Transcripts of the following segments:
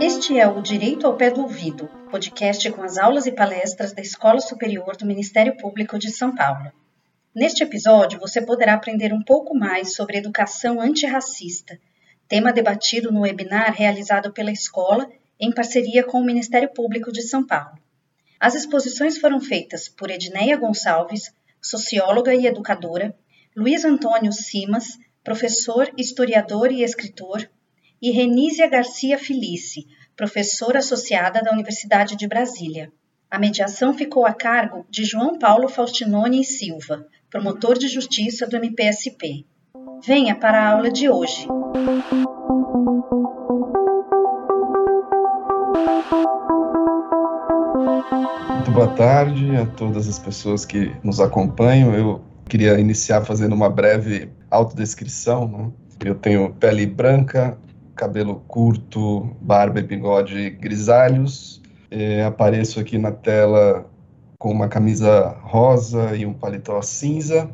Este é o Direito ao Pé do Ouvido, podcast com as aulas e palestras da Escola Superior do Ministério Público de São Paulo. Neste episódio, você poderá aprender um pouco mais sobre educação antirracista, tema debatido no webinar realizado pela escola em parceria com o Ministério Público de São Paulo. As exposições foram feitas por Edneia Gonçalves, socióloga e educadora, Luiz Antônio Simas, professor, historiador e escritor, e Renísia Garcia Felice, professora associada da Universidade de Brasília. A mediação ficou a cargo de João Paulo Faustinoni e Silva, promotor de justiça do MPSP. Venha para a aula de hoje. Boa tarde a todas as pessoas que nos acompanham. Eu queria iniciar fazendo uma breve autodescrição. Né? Eu tenho pele branca, cabelo curto, barba e bigode grisalhos. É, apareço aqui na tela com uma camisa rosa e um paletó cinza,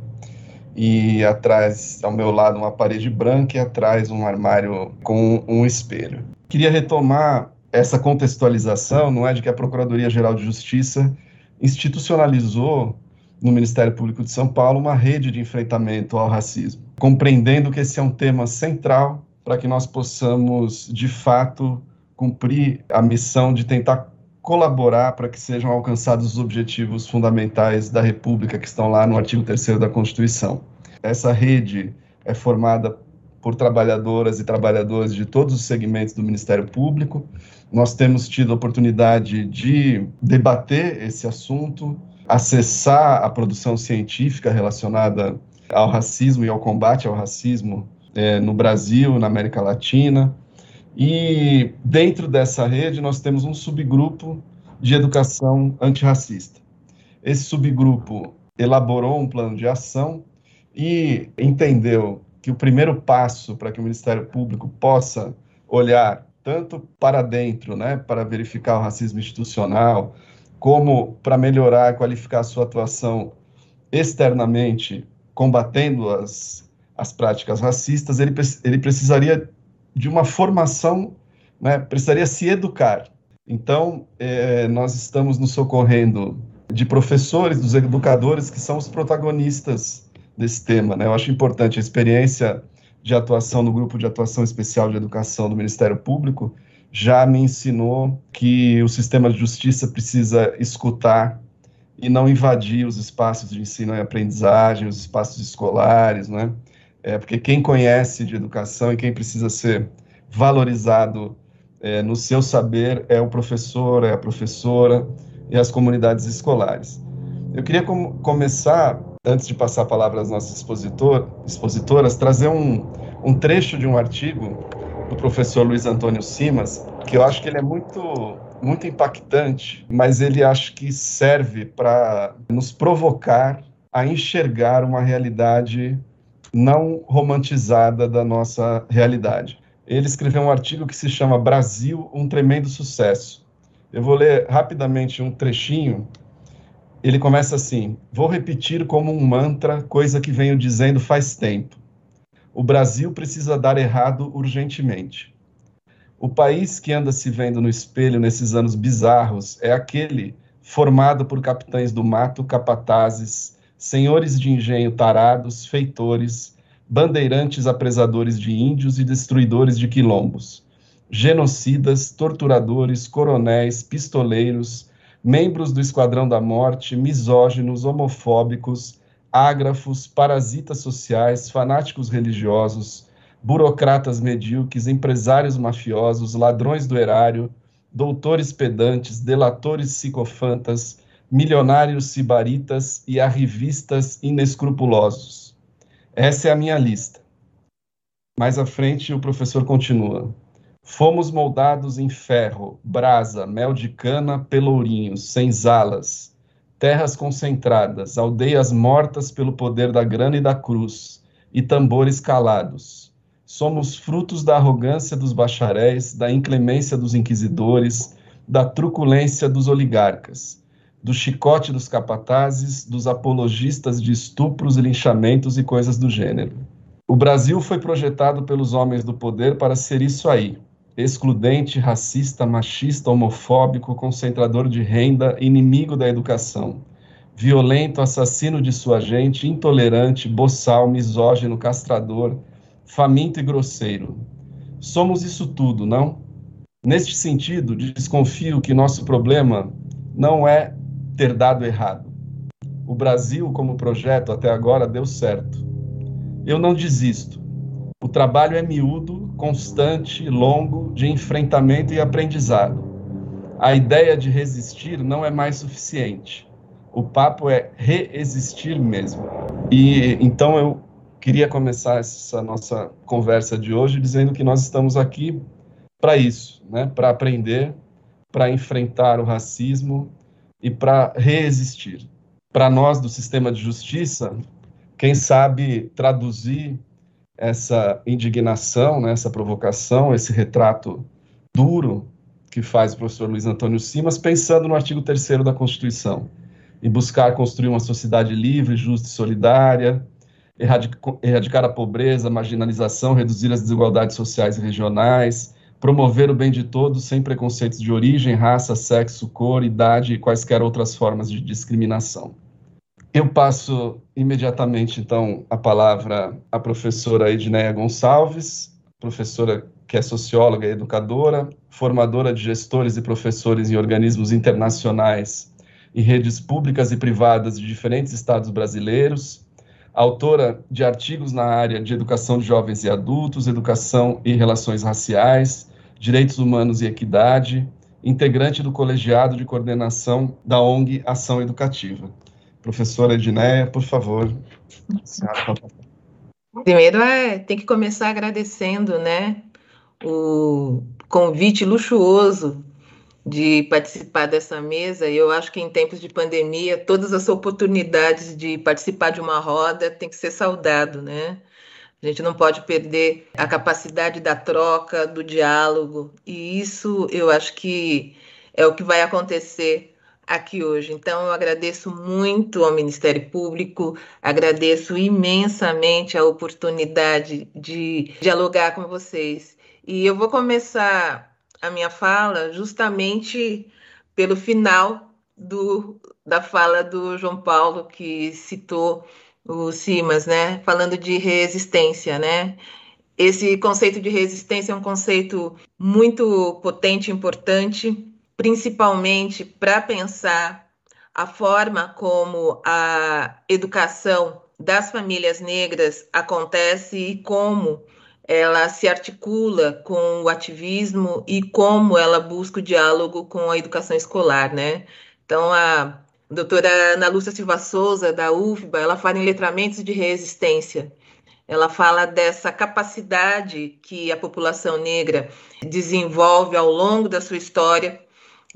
e atrás, ao meu lado, uma parede branca e atrás um armário com um espelho. Queria retomar essa contextualização, não é de que a Procuradoria-Geral de Justiça institucionalizou no Ministério Público de São Paulo uma rede de enfrentamento ao racismo, compreendendo que esse é um tema central para que nós possamos, de fato, cumprir a missão de tentar colaborar para que sejam alcançados os objetivos fundamentais da República que estão lá no artigo 3 da Constituição. Essa rede é formada por trabalhadoras e trabalhadores de todos os segmentos do Ministério Público. Nós temos tido a oportunidade de debater esse assunto, acessar a produção científica relacionada ao racismo e ao combate ao racismo é, no Brasil, na América Latina, e dentro dessa rede nós temos um subgrupo de educação antirracista. Esse subgrupo elaborou um plano de ação e entendeu que o primeiro passo para que o Ministério Público possa olhar tanto para dentro, né, para verificar o racismo institucional, como para melhorar qualificar a sua atuação externamente, combatendo as, as práticas racistas, ele, ele precisaria de uma formação, né, precisaria se educar. Então, é, nós estamos nos socorrendo de professores, dos educadores, que são os protagonistas desse tema. Né? Eu acho importante a experiência de atuação no Grupo de Atuação Especial de Educação do Ministério Público já me ensinou que o sistema de justiça precisa escutar e não invadir os espaços de ensino e aprendizagem, os espaços escolares, né? é, porque quem conhece de educação e quem precisa ser valorizado é, no seu saber é o professor, é a professora e as comunidades escolares. Eu queria com começar, antes de passar a palavra às nossas expositor, expositoras, trazer um, um trecho de um artigo do professor Luiz Antônio Simas, que eu acho que ele é muito muito impactante, mas ele acho que serve para nos provocar a enxergar uma realidade não romantizada da nossa realidade. Ele escreveu um artigo que se chama Brasil, um tremendo sucesso. Eu vou ler rapidamente um trechinho. Ele começa assim: Vou repetir como um mantra, coisa que venho dizendo faz tempo. O Brasil precisa dar errado urgentemente. O país que anda se vendo no espelho nesses anos bizarros é aquele formado por capitães do mato, capatazes, senhores de engenho tarados, feitores, bandeirantes apresadores de índios e destruidores de quilombos, genocidas, torturadores, coronéis, pistoleiros, membros do Esquadrão da Morte, misóginos, homofóbicos, ágrafos, parasitas sociais, fanáticos religiosos, burocratas medíocres, empresários mafiosos, ladrões do erário, doutores pedantes, delatores psicofantas, milionários sibaritas e arrivistas inescrupulosos. Essa é a minha lista. Mais à frente, o professor continua. Fomos moldados em ferro, brasa, mel de cana, pelourinhos, senzalas, terras concentradas, aldeias mortas pelo poder da grana e da cruz, e tambores calados. Somos frutos da arrogância dos bacharéis, da inclemência dos inquisidores, da truculência dos oligarcas do chicote dos capatazes, dos apologistas de estupros linchamentos e coisas do gênero. O Brasil foi projetado pelos homens do poder para ser isso aí: excludente, racista, machista, homofóbico, concentrador de renda, inimigo da educação, violento, assassino de sua gente, intolerante, boçal, misógino, castrador, faminto e grosseiro. Somos isso tudo, não? Neste sentido, desconfio que nosso problema não é ter dado errado. O Brasil, como projeto, até agora deu certo. Eu não desisto. O trabalho é miúdo, constante, longo, de enfrentamento e aprendizado. A ideia de resistir não é mais suficiente. O papo é reexistir mesmo. E então eu queria começar essa nossa conversa de hoje dizendo que nós estamos aqui para isso, né? Para aprender, para enfrentar o racismo e para reexistir. Para nós do sistema de justiça, quem sabe traduzir essa indignação, né, essa provocação, esse retrato duro que faz o professor Luiz Antônio Simas, pensando no artigo 3 da Constituição, e buscar construir uma sociedade livre, justa e solidária, erradicar a pobreza, a marginalização, reduzir as desigualdades sociais e regionais, promover o bem de todos sem preconceitos de origem, raça, sexo, cor, idade e quaisquer outras formas de discriminação. Eu passo imediatamente, então, a palavra à professora Edneia Gonçalves, professora que é socióloga e educadora, formadora de gestores e professores em organismos internacionais e redes públicas e privadas de diferentes estados brasileiros, autora de artigos na área de educação de jovens e adultos, educação e relações raciais, direitos humanos e equidade, integrante do colegiado de coordenação da ONG Ação Educativa. Professora Edneia, por favor. Primeiro, é, tem que começar agradecendo né, o convite luxuoso de participar dessa mesa. E eu acho que em tempos de pandemia, todas as oportunidades de participar de uma roda tem que ser saudado, né? A gente não pode perder a capacidade da troca, do diálogo, e isso eu acho que é o que vai acontecer aqui hoje. Então, eu agradeço muito ao Ministério Público, agradeço imensamente a oportunidade de dialogar com vocês. E eu vou começar a minha fala justamente pelo final do, da fala do João Paulo, que citou o Simas, né? Falando de resistência, né? Esse conceito de resistência é um conceito muito potente importante, principalmente para pensar a forma como a educação das famílias negras acontece e como ela se articula com o ativismo e como ela busca o diálogo com a educação escolar, né? Então, a doutora Ana Lúcia Silva Souza, da UFBA, ela fala em letramentos de resistência. Ela fala dessa capacidade que a população negra desenvolve ao longo da sua história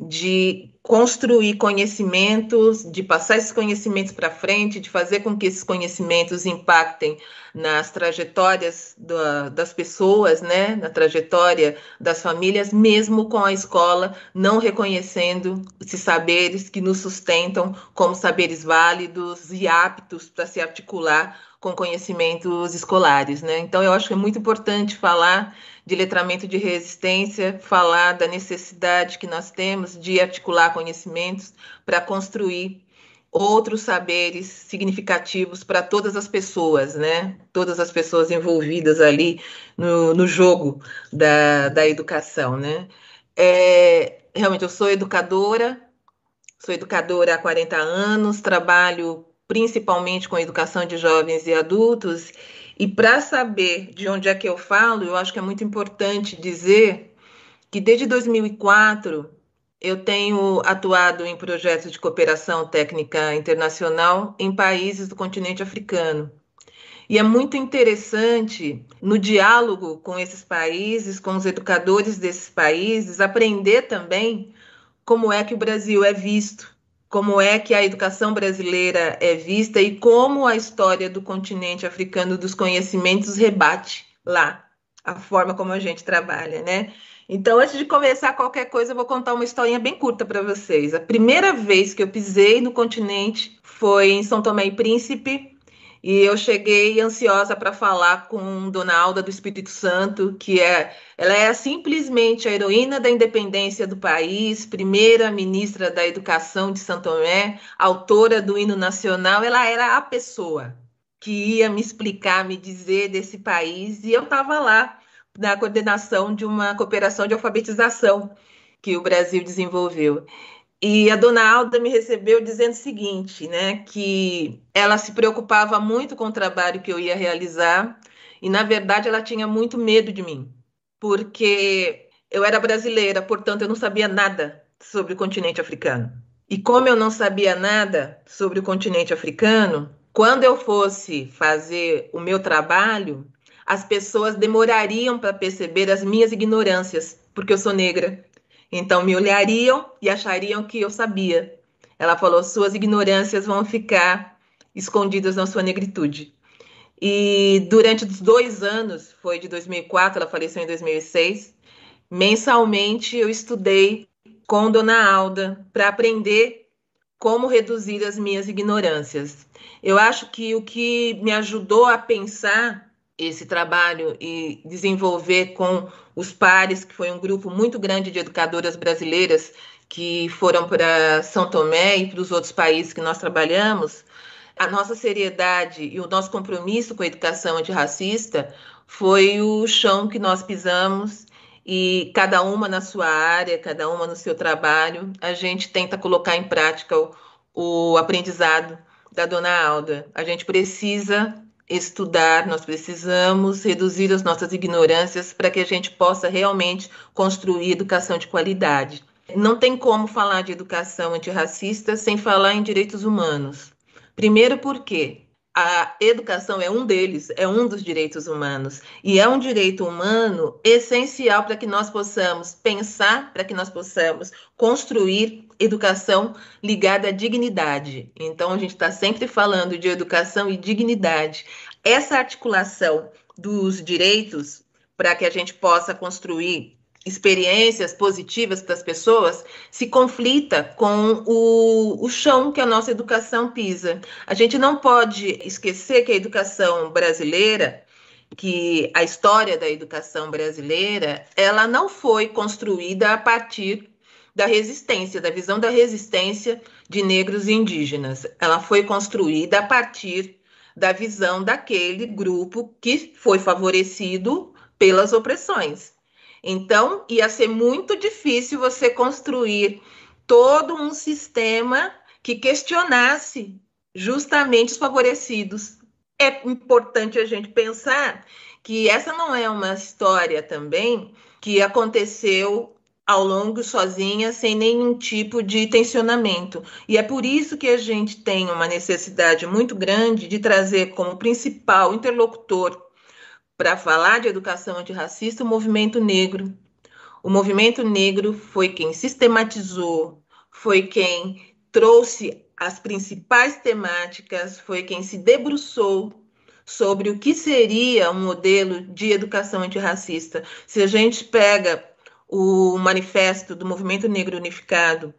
de construir conhecimentos, de passar esses conhecimentos para frente, de fazer com que esses conhecimentos impactem nas trajetórias da, das pessoas, né, na trajetória das famílias, mesmo com a escola não reconhecendo esses saberes que nos sustentam como saberes válidos e aptos para se articular com conhecimentos escolares, né? Então eu acho que é muito importante falar de letramento de resistência, falar da necessidade que nós temos de articular conhecimentos para construir outros saberes significativos para todas as pessoas, né? Todas as pessoas envolvidas ali no, no jogo da, da educação, né? É, realmente, eu sou educadora, sou educadora há 40 anos, trabalho principalmente com educação de jovens e adultos, e para saber de onde é que eu falo, eu acho que é muito importante dizer que desde 2004 eu tenho atuado em projetos de cooperação técnica internacional em países do continente africano. E é muito interessante, no diálogo com esses países, com os educadores desses países, aprender também como é que o Brasil é visto como é que a educação brasileira é vista e como a história do continente africano dos conhecimentos rebate lá a forma como a gente trabalha, né? Então, antes de começar qualquer coisa, eu vou contar uma historinha bem curta para vocês. A primeira vez que eu pisei no continente foi em São Tomé e Príncipe, e eu cheguei ansiosa para falar com Dona Alda do Espírito Santo, que é, ela é simplesmente a heroína da independência do país, primeira ministra da Educação de São Tomé, autora do hino nacional. Ela era a pessoa que ia me explicar, me dizer desse país, e eu estava lá na coordenação de uma cooperação de alfabetização que o Brasil desenvolveu. E a dona Alda me recebeu dizendo o seguinte, né, que ela se preocupava muito com o trabalho que eu ia realizar e na verdade ela tinha muito medo de mim, porque eu era brasileira, portanto eu não sabia nada sobre o continente africano. E como eu não sabia nada sobre o continente africano, quando eu fosse fazer o meu trabalho, as pessoas demorariam para perceber as minhas ignorâncias, porque eu sou negra. Então me olhariam e achariam que eu sabia. Ela falou: suas ignorâncias vão ficar escondidas na sua negritude. E durante os dois anos, foi de 2004, ela faleceu em 2006, mensalmente eu estudei com Dona Alda para aprender como reduzir as minhas ignorâncias. Eu acho que o que me ajudou a pensar esse trabalho e desenvolver com os pares, que foi um grupo muito grande de educadoras brasileiras que foram para São Tomé e para os outros países que nós trabalhamos, a nossa seriedade e o nosso compromisso com a educação antirracista foi o chão que nós pisamos e cada uma na sua área, cada uma no seu trabalho, a gente tenta colocar em prática o, o aprendizado da dona Alda. A gente precisa estudar, nós precisamos reduzir as nossas ignorâncias para que a gente possa realmente construir educação de qualidade. Não tem como falar de educação antirracista sem falar em direitos humanos. Primeiro, porque a educação é um deles, é um dos direitos humanos. E é um direito humano essencial para que nós possamos pensar, para que nós possamos construir educação ligada à dignidade. Então, a gente está sempre falando de educação e dignidade. Essa articulação dos direitos para que a gente possa construir experiências positivas para as pessoas se conflita com o, o chão que a nossa educação pisa. A gente não pode esquecer que a educação brasileira que a história da educação brasileira ela não foi construída a partir da resistência, da visão da resistência de negros e indígenas. Ela foi construída a partir da visão daquele grupo que foi favorecido pelas opressões. Então, ia ser muito difícil você construir todo um sistema que questionasse justamente os favorecidos. É importante a gente pensar que essa não é uma história também que aconteceu ao longo sozinha, sem nenhum tipo de tensionamento. E é por isso que a gente tem uma necessidade muito grande de trazer como principal interlocutor para falar de educação antirracista o movimento negro. O movimento negro foi quem sistematizou, foi quem trouxe as principais temáticas, foi quem se debruçou sobre o que seria um modelo de educação antirracista. Se a gente pega o manifesto do Movimento Negro Unificado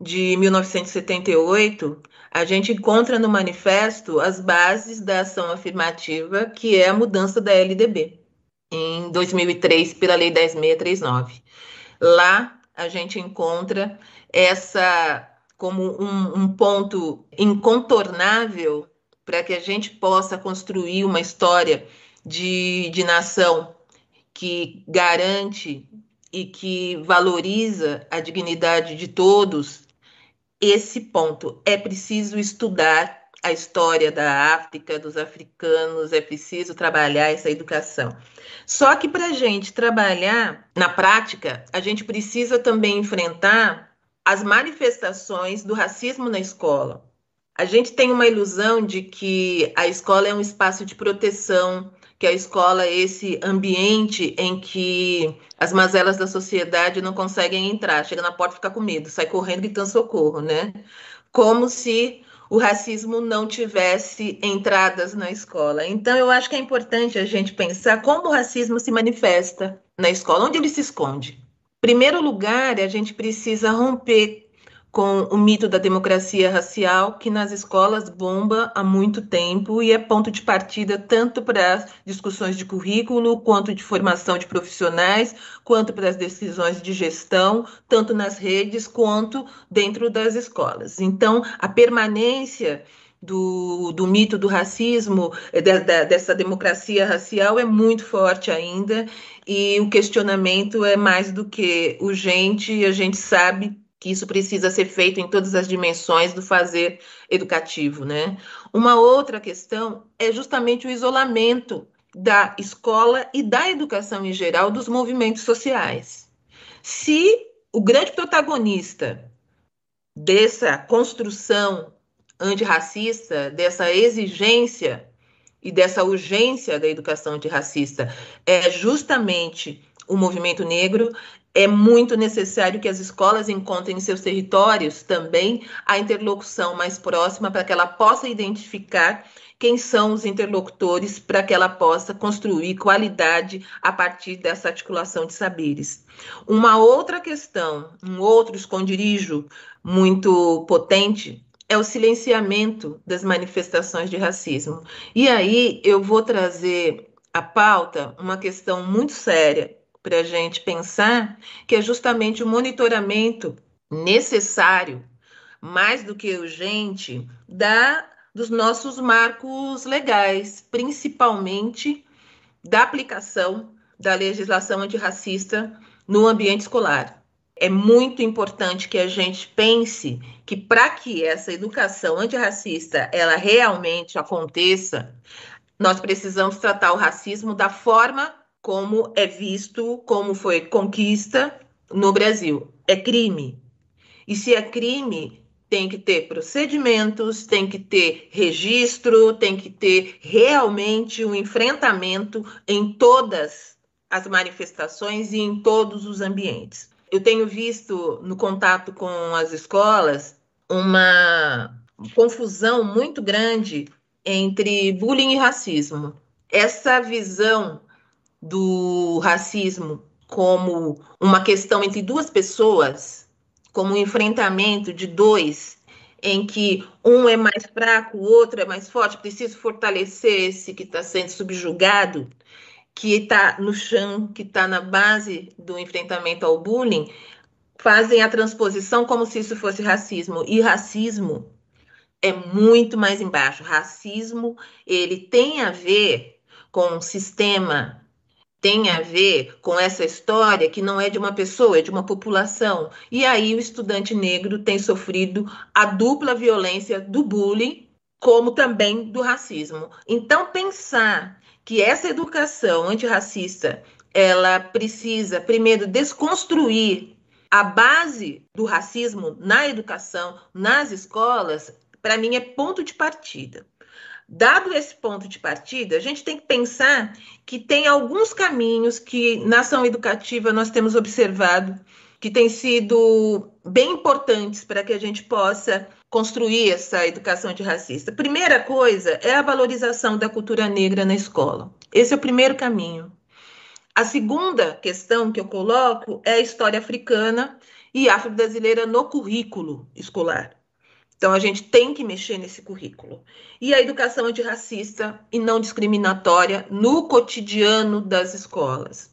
de 1978, a gente encontra no manifesto as bases da ação afirmativa, que é a mudança da LDB, em 2003, pela Lei 10.639. Lá a gente encontra essa como um, um ponto incontornável para que a gente possa construir uma história de, de nação que garante e que valoriza a dignidade de todos esse ponto. É preciso estudar a história da África, dos africanos, é preciso trabalhar essa educação. Só que para a gente trabalhar na prática, a gente precisa também enfrentar as manifestações do racismo na escola. A gente tem uma ilusão de que a escola é um espaço de proteção, que a escola é esse ambiente em que as mazelas da sociedade não conseguem entrar, chega na porta e fica com medo, sai correndo gritando socorro, né? Como se o racismo não tivesse entradas na escola. Então, eu acho que é importante a gente pensar como o racismo se manifesta na escola, onde ele se esconde. primeiro lugar, a gente precisa romper com o mito da democracia racial, que nas escolas bomba há muito tempo e é ponto de partida tanto para as discussões de currículo, quanto de formação de profissionais, quanto para as decisões de gestão, tanto nas redes quanto dentro das escolas. Então, a permanência do, do mito do racismo, de, de, dessa democracia racial, é muito forte ainda, e o questionamento é mais do que urgente, a gente sabe que isso precisa ser feito em todas as dimensões do fazer educativo, né? Uma outra questão é justamente o isolamento da escola e da educação em geral dos movimentos sociais. Se o grande protagonista dessa construção antirracista, dessa exigência e dessa urgência da educação antirracista é justamente o movimento negro, é muito necessário que as escolas encontrem em seus territórios também a interlocução mais próxima para que ela possa identificar quem são os interlocutores para que ela possa construir qualidade a partir dessa articulação de saberes. Uma outra questão, um outro esconderijo muito potente é o silenciamento das manifestações de racismo. E aí eu vou trazer à pauta uma questão muito séria para a gente pensar, que é justamente o monitoramento necessário, mais do que urgente, da dos nossos marcos legais, principalmente da aplicação da legislação antirracista no ambiente escolar. É muito importante que a gente pense que para que essa educação antirracista ela realmente aconteça, nós precisamos tratar o racismo da forma como é visto, como foi conquista no Brasil. É crime. E se é crime, tem que ter procedimentos, tem que ter registro, tem que ter realmente um enfrentamento em todas as manifestações e em todos os ambientes. Eu tenho visto no contato com as escolas uma confusão muito grande entre bullying e racismo. Essa visão do racismo como uma questão entre duas pessoas, como um enfrentamento de dois, em que um é mais fraco, o outro é mais forte, preciso fortalecer esse que está sendo subjugado, que está no chão, que está na base do enfrentamento ao bullying, fazem a transposição como se isso fosse racismo. E racismo é muito mais embaixo. Racismo, ele tem a ver com um sistema tem a ver com essa história que não é de uma pessoa, é de uma população. E aí o estudante negro tem sofrido a dupla violência do bullying, como também do racismo. Então, pensar que essa educação antirracista ela precisa primeiro desconstruir a base do racismo na educação, nas escolas, para mim é ponto de partida. Dado esse ponto de partida, a gente tem que pensar que tem alguns caminhos que na ação educativa nós temos observado que têm sido bem importantes para que a gente possa construir essa educação antirracista. Primeira coisa é a valorização da cultura negra na escola. Esse é o primeiro caminho. A segunda questão que eu coloco é a história africana e afro-brasileira no currículo escolar. Então, a gente tem que mexer nesse currículo. E a educação antirracista e não discriminatória no cotidiano das escolas.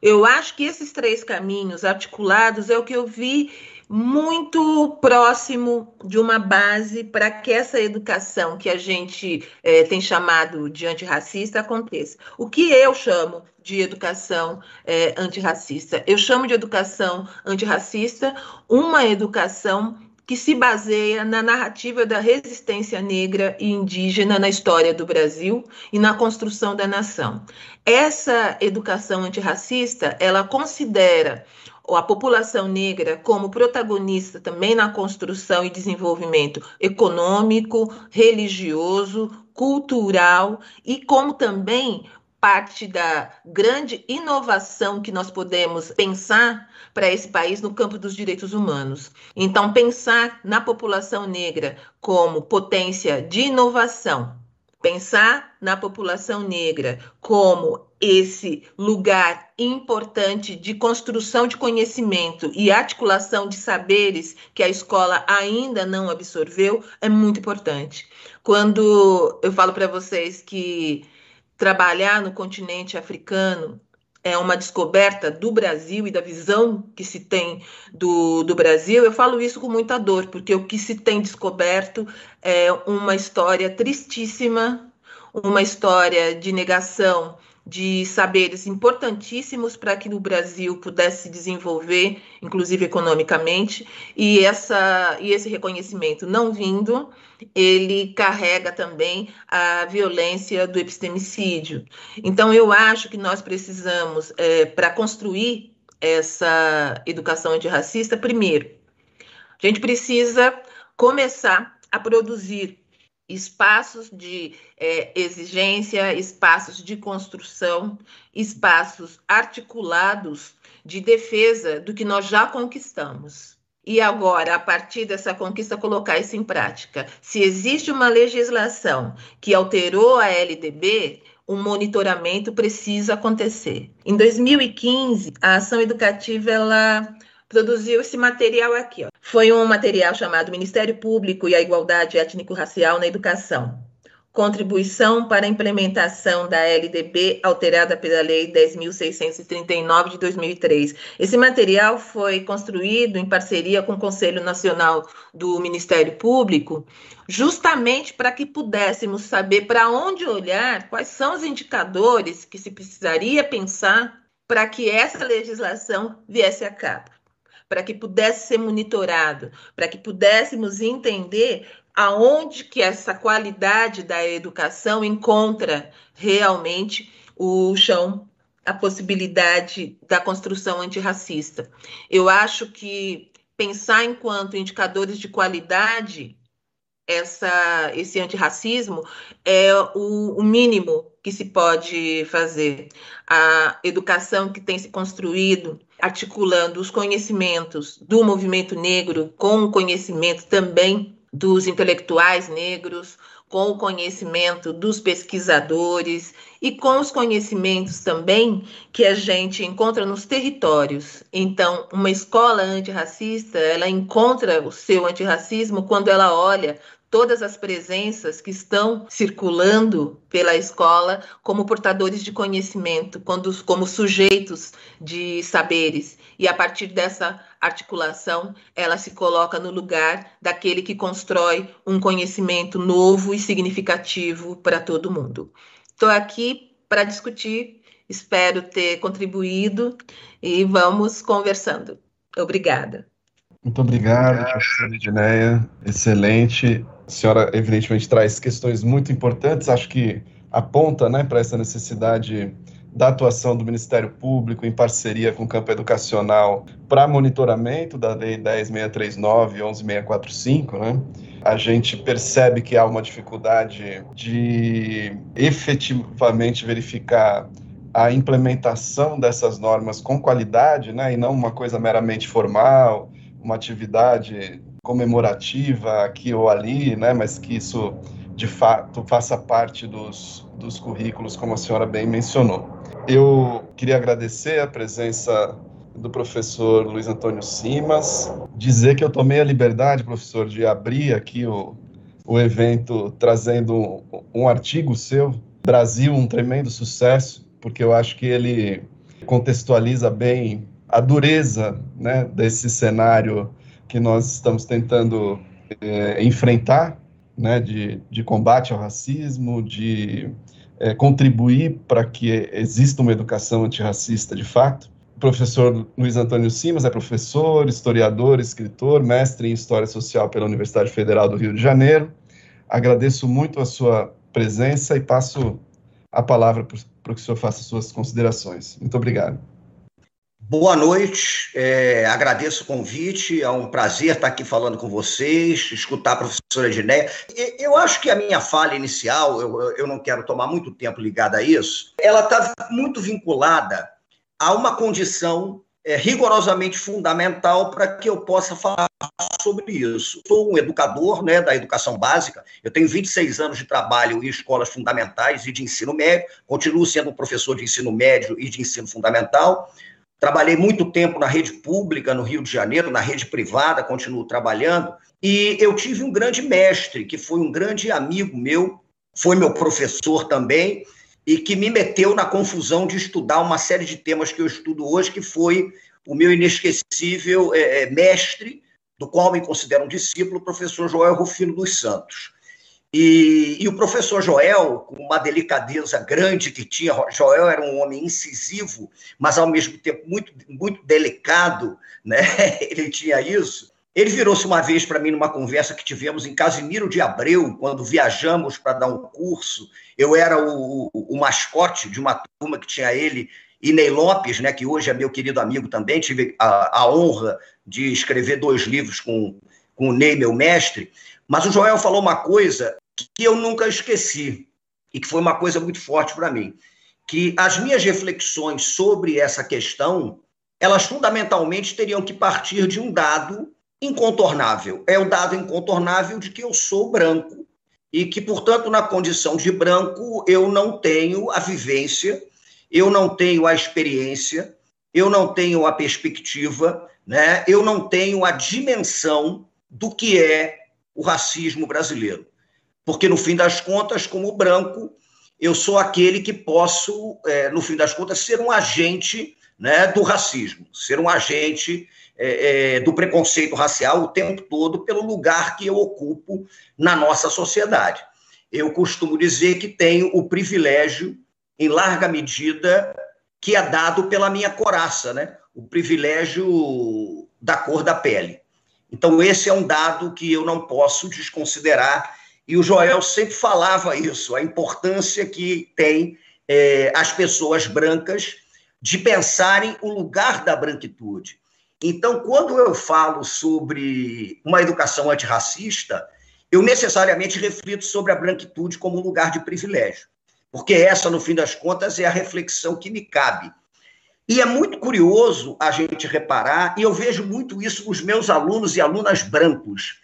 Eu acho que esses três caminhos articulados é o que eu vi muito próximo de uma base para que essa educação que a gente é, tem chamado de antirracista aconteça. O que eu chamo de educação é, antirracista? Eu chamo de educação antirracista uma educação que se baseia na narrativa da resistência negra e indígena na história do Brasil e na construção da nação. Essa educação antirracista, ela considera a população negra como protagonista também na construção e desenvolvimento econômico, religioso, cultural e como também parte da grande inovação que nós podemos pensar para esse país no campo dos direitos humanos. Então, pensar na população negra como potência de inovação Pensar na população negra como esse lugar importante de construção de conhecimento e articulação de saberes que a escola ainda não absorveu é muito importante. Quando eu falo para vocês que trabalhar no continente africano é uma descoberta do Brasil e da visão que se tem do, do Brasil, eu falo isso com muita dor, porque o que se tem descoberto é uma história tristíssima, uma história de negação de saberes importantíssimos para que o Brasil pudesse se desenvolver, inclusive economicamente, e, essa, e esse reconhecimento não vindo, ele carrega também a violência do epistemicídio. Então, eu acho que nós precisamos, é, para construir essa educação antirracista, primeiro, a gente precisa começar a produzir espaços de é, exigência, espaços de construção, espaços articulados de defesa do que nós já conquistamos. E agora, a partir dessa conquista, colocar isso em prática. Se existe uma legislação que alterou a LDB, um monitoramento precisa acontecer. Em 2015, a ação educativa ela produziu esse material aqui. Ó. Foi um material chamado Ministério Público e a Igualdade Étnico-Racial na Educação. Contribuição para a implementação da LDB alterada pela Lei 10.639 de 2003. Esse material foi construído em parceria com o Conselho Nacional do Ministério Público, justamente para que pudéssemos saber para onde olhar, quais são os indicadores que se precisaria pensar para que essa legislação viesse a cabo para que pudesse ser monitorado, para que pudéssemos entender aonde que essa qualidade da educação encontra realmente o chão, a possibilidade da construção antirracista. Eu acho que pensar enquanto indicadores de qualidade essa, esse antirracismo é o, o, mínimo que se pode fazer. A educação que tem se construído articulando os conhecimentos do movimento negro com o conhecimento também dos intelectuais negros, com o conhecimento dos pesquisadores e com os conhecimentos também que a gente encontra nos territórios. Então, uma escola antirracista, ela encontra o seu antirracismo quando ela olha todas as presenças que estão circulando pela escola como portadores de conhecimento, como sujeitos de saberes. E a partir dessa articulação, ela se coloca no lugar daquele que constrói um conhecimento novo e significativo para todo mundo. Estou aqui para discutir, espero ter contribuído e vamos conversando. Obrigada. Muito obrigado, professora Edneia. Excelente. A senhora, evidentemente, traz questões muito importantes, acho que aponta né, para essa necessidade da atuação do Ministério Público em parceria com o campo educacional para monitoramento da Lei 10.639 e 11.645, né? A gente percebe que há uma dificuldade de efetivamente verificar a implementação dessas normas com qualidade, né, e não uma coisa meramente formal, uma atividade comemorativa aqui ou ali, né, mas que isso de fato faça parte dos, dos currículos, como a senhora bem mencionou. Eu queria agradecer a presença do professor Luiz Antônio Simas, dizer que eu tomei a liberdade, professor, de abrir aqui o, o evento trazendo um, um artigo seu, Brasil, um tremendo sucesso, porque eu acho que ele contextualiza bem a dureza né, desse cenário que nós estamos tentando é, enfrentar, né, de, de combate ao racismo, de é, contribuir para que exista uma educação antirracista de fato. O professor Luiz Antônio Simas é professor, historiador, escritor, mestre em História Social pela Universidade Federal do Rio de Janeiro. Agradeço muito a sua presença e passo a palavra para que o senhor faça suas considerações. Muito obrigado. Boa noite, é, agradeço o convite, é um prazer estar aqui falando com vocês, escutar a professora Edneia. Eu acho que a minha fala inicial, eu, eu não quero tomar muito tempo ligada a isso, ela está muito vinculada a uma condição é, rigorosamente fundamental para que eu possa falar sobre isso. Sou um educador né, da educação básica, eu tenho 26 anos de trabalho em escolas fundamentais e de ensino médio, continuo sendo professor de ensino médio e de ensino fundamental. Trabalhei muito tempo na rede pública no Rio de Janeiro, na rede privada, continuo trabalhando. E eu tive um grande mestre, que foi um grande amigo meu, foi meu professor também, e que me meteu na confusão de estudar uma série de temas que eu estudo hoje, que foi o meu inesquecível é, mestre, do qual me considero um discípulo, o professor Joel Rufino dos Santos. E, e, o professor Joel, com uma delicadeza grande que tinha, Joel era um homem incisivo, mas ao mesmo tempo muito, muito delicado, né? ele tinha isso. Ele virou-se uma vez para mim numa conversa que tivemos em Casimiro de Abreu, quando viajamos para dar um curso. Eu era o, o, o, mascote de uma turma que tinha ele e Ney Lopes, né, que hoje é meu querido amigo também. Tive a, a honra de escrever dois livros com, com o Ney, meu mestre. Mas o Joel falou uma coisa que eu nunca esqueci e que foi uma coisa muito forte para mim, que as minhas reflexões sobre essa questão, elas fundamentalmente teriam que partir de um dado incontornável. É o dado incontornável de que eu sou branco e que, portanto, na condição de branco, eu não tenho a vivência, eu não tenho a experiência, eu não tenho a perspectiva, né? eu não tenho a dimensão do que é o racismo brasileiro. Porque, no fim das contas, como branco, eu sou aquele que posso, é, no fim das contas, ser um agente né, do racismo, ser um agente é, é, do preconceito racial o tempo todo pelo lugar que eu ocupo na nossa sociedade. Eu costumo dizer que tenho o privilégio, em larga medida, que é dado pela minha coraça, né? o privilégio da cor da pele. Então, esse é um dado que eu não posso desconsiderar, e o Joel sempre falava isso, a importância que tem é, as pessoas brancas de pensarem o lugar da branquitude. Então, quando eu falo sobre uma educação antirracista, eu necessariamente reflito sobre a branquitude como lugar de privilégio, porque essa, no fim das contas, é a reflexão que me cabe. E é muito curioso a gente reparar, e eu vejo muito isso nos meus alunos e alunas brancos,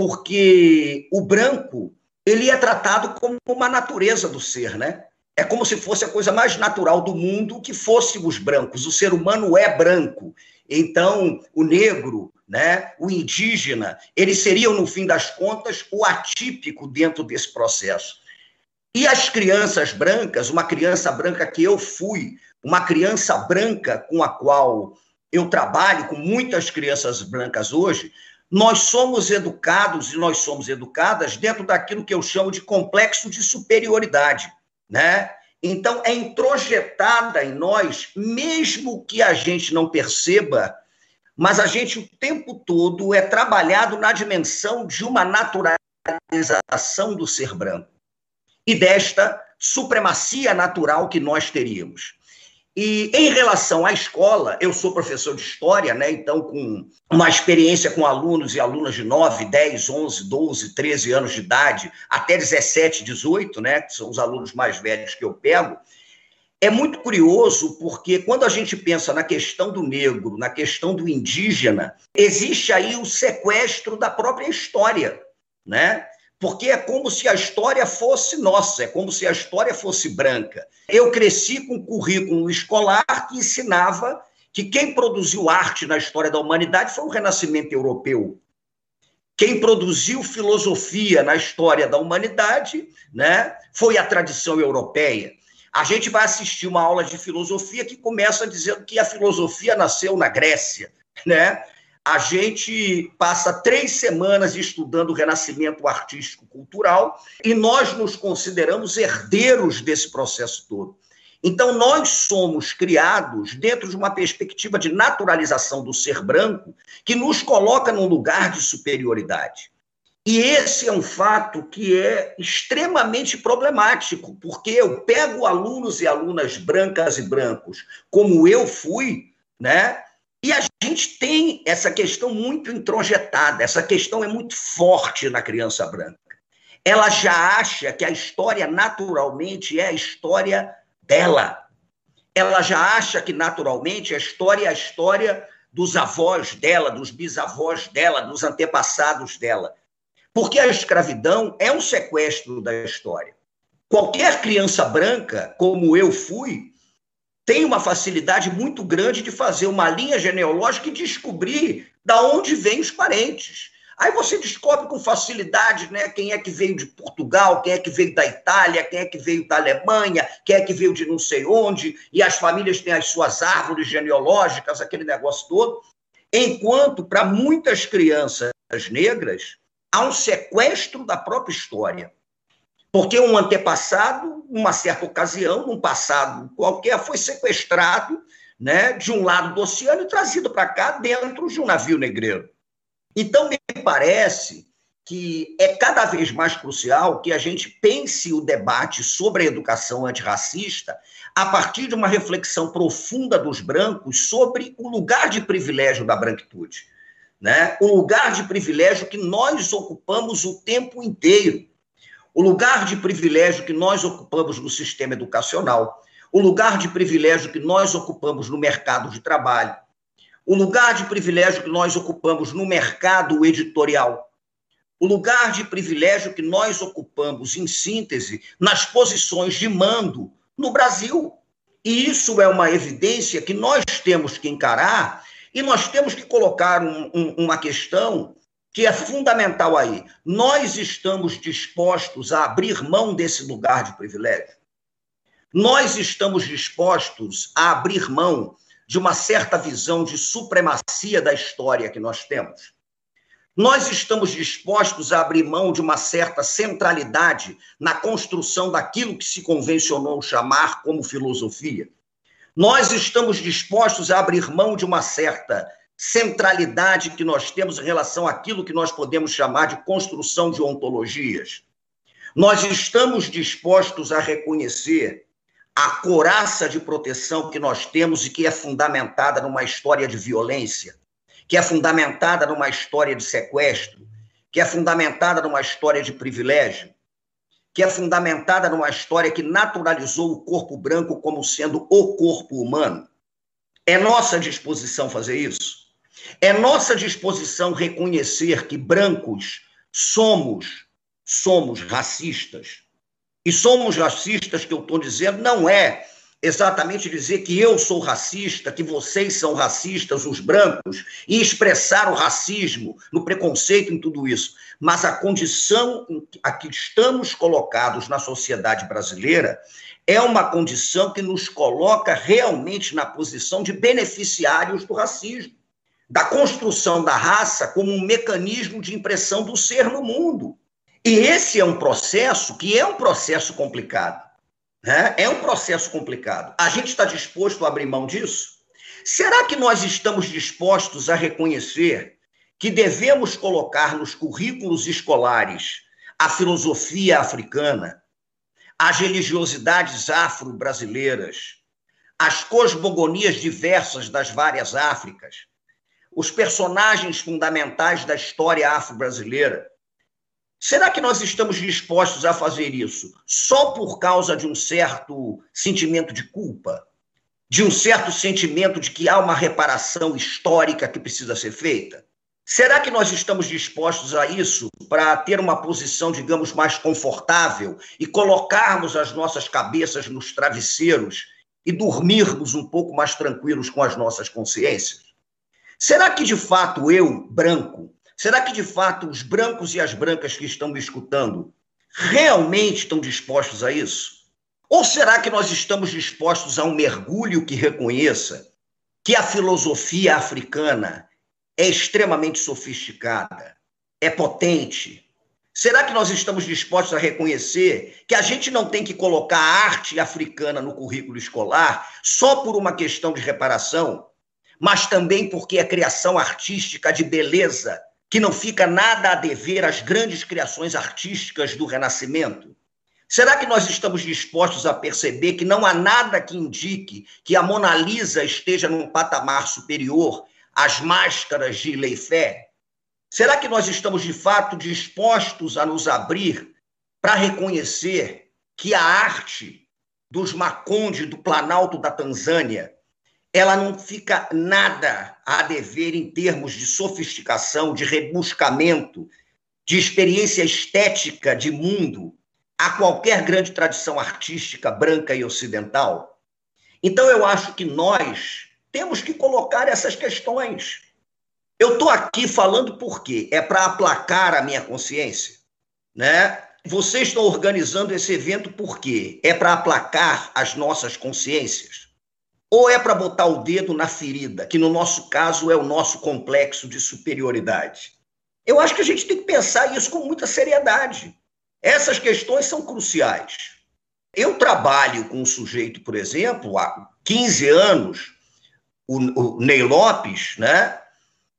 porque o branco ele é tratado como uma natureza do ser, né? É como se fosse a coisa mais natural do mundo que fôssemos brancos. O ser humano é branco. Então, o negro, né, o indígena, eles seriam, no fim das contas, o atípico dentro desse processo. E as crianças brancas, uma criança branca que eu fui, uma criança branca com a qual eu trabalho, com muitas crianças brancas hoje, nós somos educados e nós somos educadas dentro daquilo que eu chamo de complexo de superioridade, né? Então, é introjetada em nós, mesmo que a gente não perceba, mas a gente o tempo todo é trabalhado na dimensão de uma naturalização do ser branco e desta supremacia natural que nós teríamos. E em relação à escola, eu sou professor de história, né? Então, com uma experiência com alunos e alunas de 9, 10, 11, 12, 13 anos de idade, até 17, 18, né? Que são os alunos mais velhos que eu pego. É muito curioso porque quando a gente pensa na questão do negro, na questão do indígena, existe aí o sequestro da própria história, né? Porque é como se a história fosse nossa, é como se a história fosse branca. Eu cresci com um currículo escolar que ensinava que quem produziu arte na história da humanidade foi o Renascimento Europeu. Quem produziu filosofia na história da humanidade né, foi a tradição europeia. A gente vai assistir uma aula de filosofia que começa dizendo que a filosofia nasceu na Grécia, né? A gente passa três semanas estudando o renascimento artístico-cultural e nós nos consideramos herdeiros desse processo todo. Então, nós somos criados dentro de uma perspectiva de naturalização do ser branco que nos coloca num lugar de superioridade. E esse é um fato que é extremamente problemático, porque eu pego alunos e alunas brancas e brancos, como eu fui, né? E a gente tem essa questão muito introjetada, essa questão é muito forte na criança branca. Ela já acha que a história naturalmente é a história dela. ela já acha que naturalmente a história é a história dos avós dela, dos bisavós dela, dos antepassados dela. Porque a escravidão é um sequestro da história. Qualquer criança branca, como eu fui, tem uma facilidade muito grande de fazer uma linha genealógica e descobrir da onde vêm os parentes. Aí você descobre com facilidade né, quem é que veio de Portugal, quem é que veio da Itália, quem é que veio da Alemanha, quem é que veio de não sei onde, e as famílias têm as suas árvores genealógicas, aquele negócio todo. Enquanto, para muitas crianças negras, há um sequestro da própria história. Porque um antepassado, numa certa ocasião, num passado qualquer, foi sequestrado né, de um lado do oceano e trazido para cá dentro de um navio negreiro. Então, me parece que é cada vez mais crucial que a gente pense o debate sobre a educação antirracista a partir de uma reflexão profunda dos brancos sobre o lugar de privilégio da branquitude. Né? O lugar de privilégio que nós ocupamos o tempo inteiro. O lugar de privilégio que nós ocupamos no sistema educacional. O lugar de privilégio que nós ocupamos no mercado de trabalho o lugar de privilégio que nós ocupamos no mercado editorial, o lugar de privilégio que nós ocupamos, em síntese, nas posições de mando no Brasil. E isso é uma evidência que nós temos que encarar e nós temos que colocar um, um, uma questão que é fundamental aí. Nós estamos dispostos a abrir mão desse lugar de privilégio? Nós estamos dispostos a abrir mão de uma certa visão de supremacia da história que nós temos. Nós estamos dispostos a abrir mão de uma certa centralidade na construção daquilo que se convencionou chamar como filosofia. Nós estamos dispostos a abrir mão de uma certa centralidade que nós temos em relação àquilo que nós podemos chamar de construção de ontologias. Nós estamos dispostos a reconhecer a coraça de proteção que nós temos e que é fundamentada numa história de violência, que é fundamentada numa história de sequestro, que é fundamentada numa história de privilégio, que é fundamentada numa história que naturalizou o corpo branco como sendo o corpo humano. É nossa disposição fazer isso? É nossa disposição reconhecer que brancos somos somos racistas e somos racistas, que eu estou dizendo, não é exatamente dizer que eu sou racista, que vocês são racistas, os brancos, e expressar o racismo no preconceito em tudo isso. Mas a condição a que estamos colocados na sociedade brasileira é uma condição que nos coloca realmente na posição de beneficiários do racismo, da construção da raça como um mecanismo de impressão do ser no mundo. E esse é um processo que é um processo complicado. Né? É um processo complicado. A gente está disposto a abrir mão disso? Será que nós estamos dispostos a reconhecer que devemos colocar nos currículos escolares a filosofia africana, as religiosidades afro-brasileiras, as cosmogonias diversas das várias Áfricas, os personagens fundamentais da história afro-brasileira, Será que nós estamos dispostos a fazer isso só por causa de um certo sentimento de culpa? De um certo sentimento de que há uma reparação histórica que precisa ser feita? Será que nós estamos dispostos a isso para ter uma posição, digamos, mais confortável e colocarmos as nossas cabeças nos travesseiros e dormirmos um pouco mais tranquilos com as nossas consciências? Será que de fato eu, branco, Será que, de fato, os brancos e as brancas que estão me escutando realmente estão dispostos a isso? Ou será que nós estamos dispostos a um mergulho que reconheça que a filosofia africana é extremamente sofisticada, é potente? Será que nós estamos dispostos a reconhecer que a gente não tem que colocar a arte africana no currículo escolar só por uma questão de reparação, mas também porque é criação artística de beleza que não fica nada a dever às grandes criações artísticas do Renascimento? Será que nós estamos dispostos a perceber que não há nada que indique que a Mona Lisa esteja num patamar superior às máscaras de Leifé? Será que nós estamos de fato dispostos a nos abrir para reconhecer que a arte dos Maconde do Planalto da Tanzânia, ela não fica nada a dever em termos de sofisticação, de rebuscamento, de experiência estética de mundo a qualquer grande tradição artística branca e ocidental. Então, eu acho que nós temos que colocar essas questões. Eu estou aqui falando por quê? É para aplacar a minha consciência, né? Vocês estão organizando esse evento por quê? É para aplacar as nossas consciências? Ou é para botar o dedo na ferida, que no nosso caso é o nosso complexo de superioridade? Eu acho que a gente tem que pensar isso com muita seriedade. Essas questões são cruciais. Eu trabalho com um sujeito, por exemplo, há 15 anos, o, Ney Lopes, né,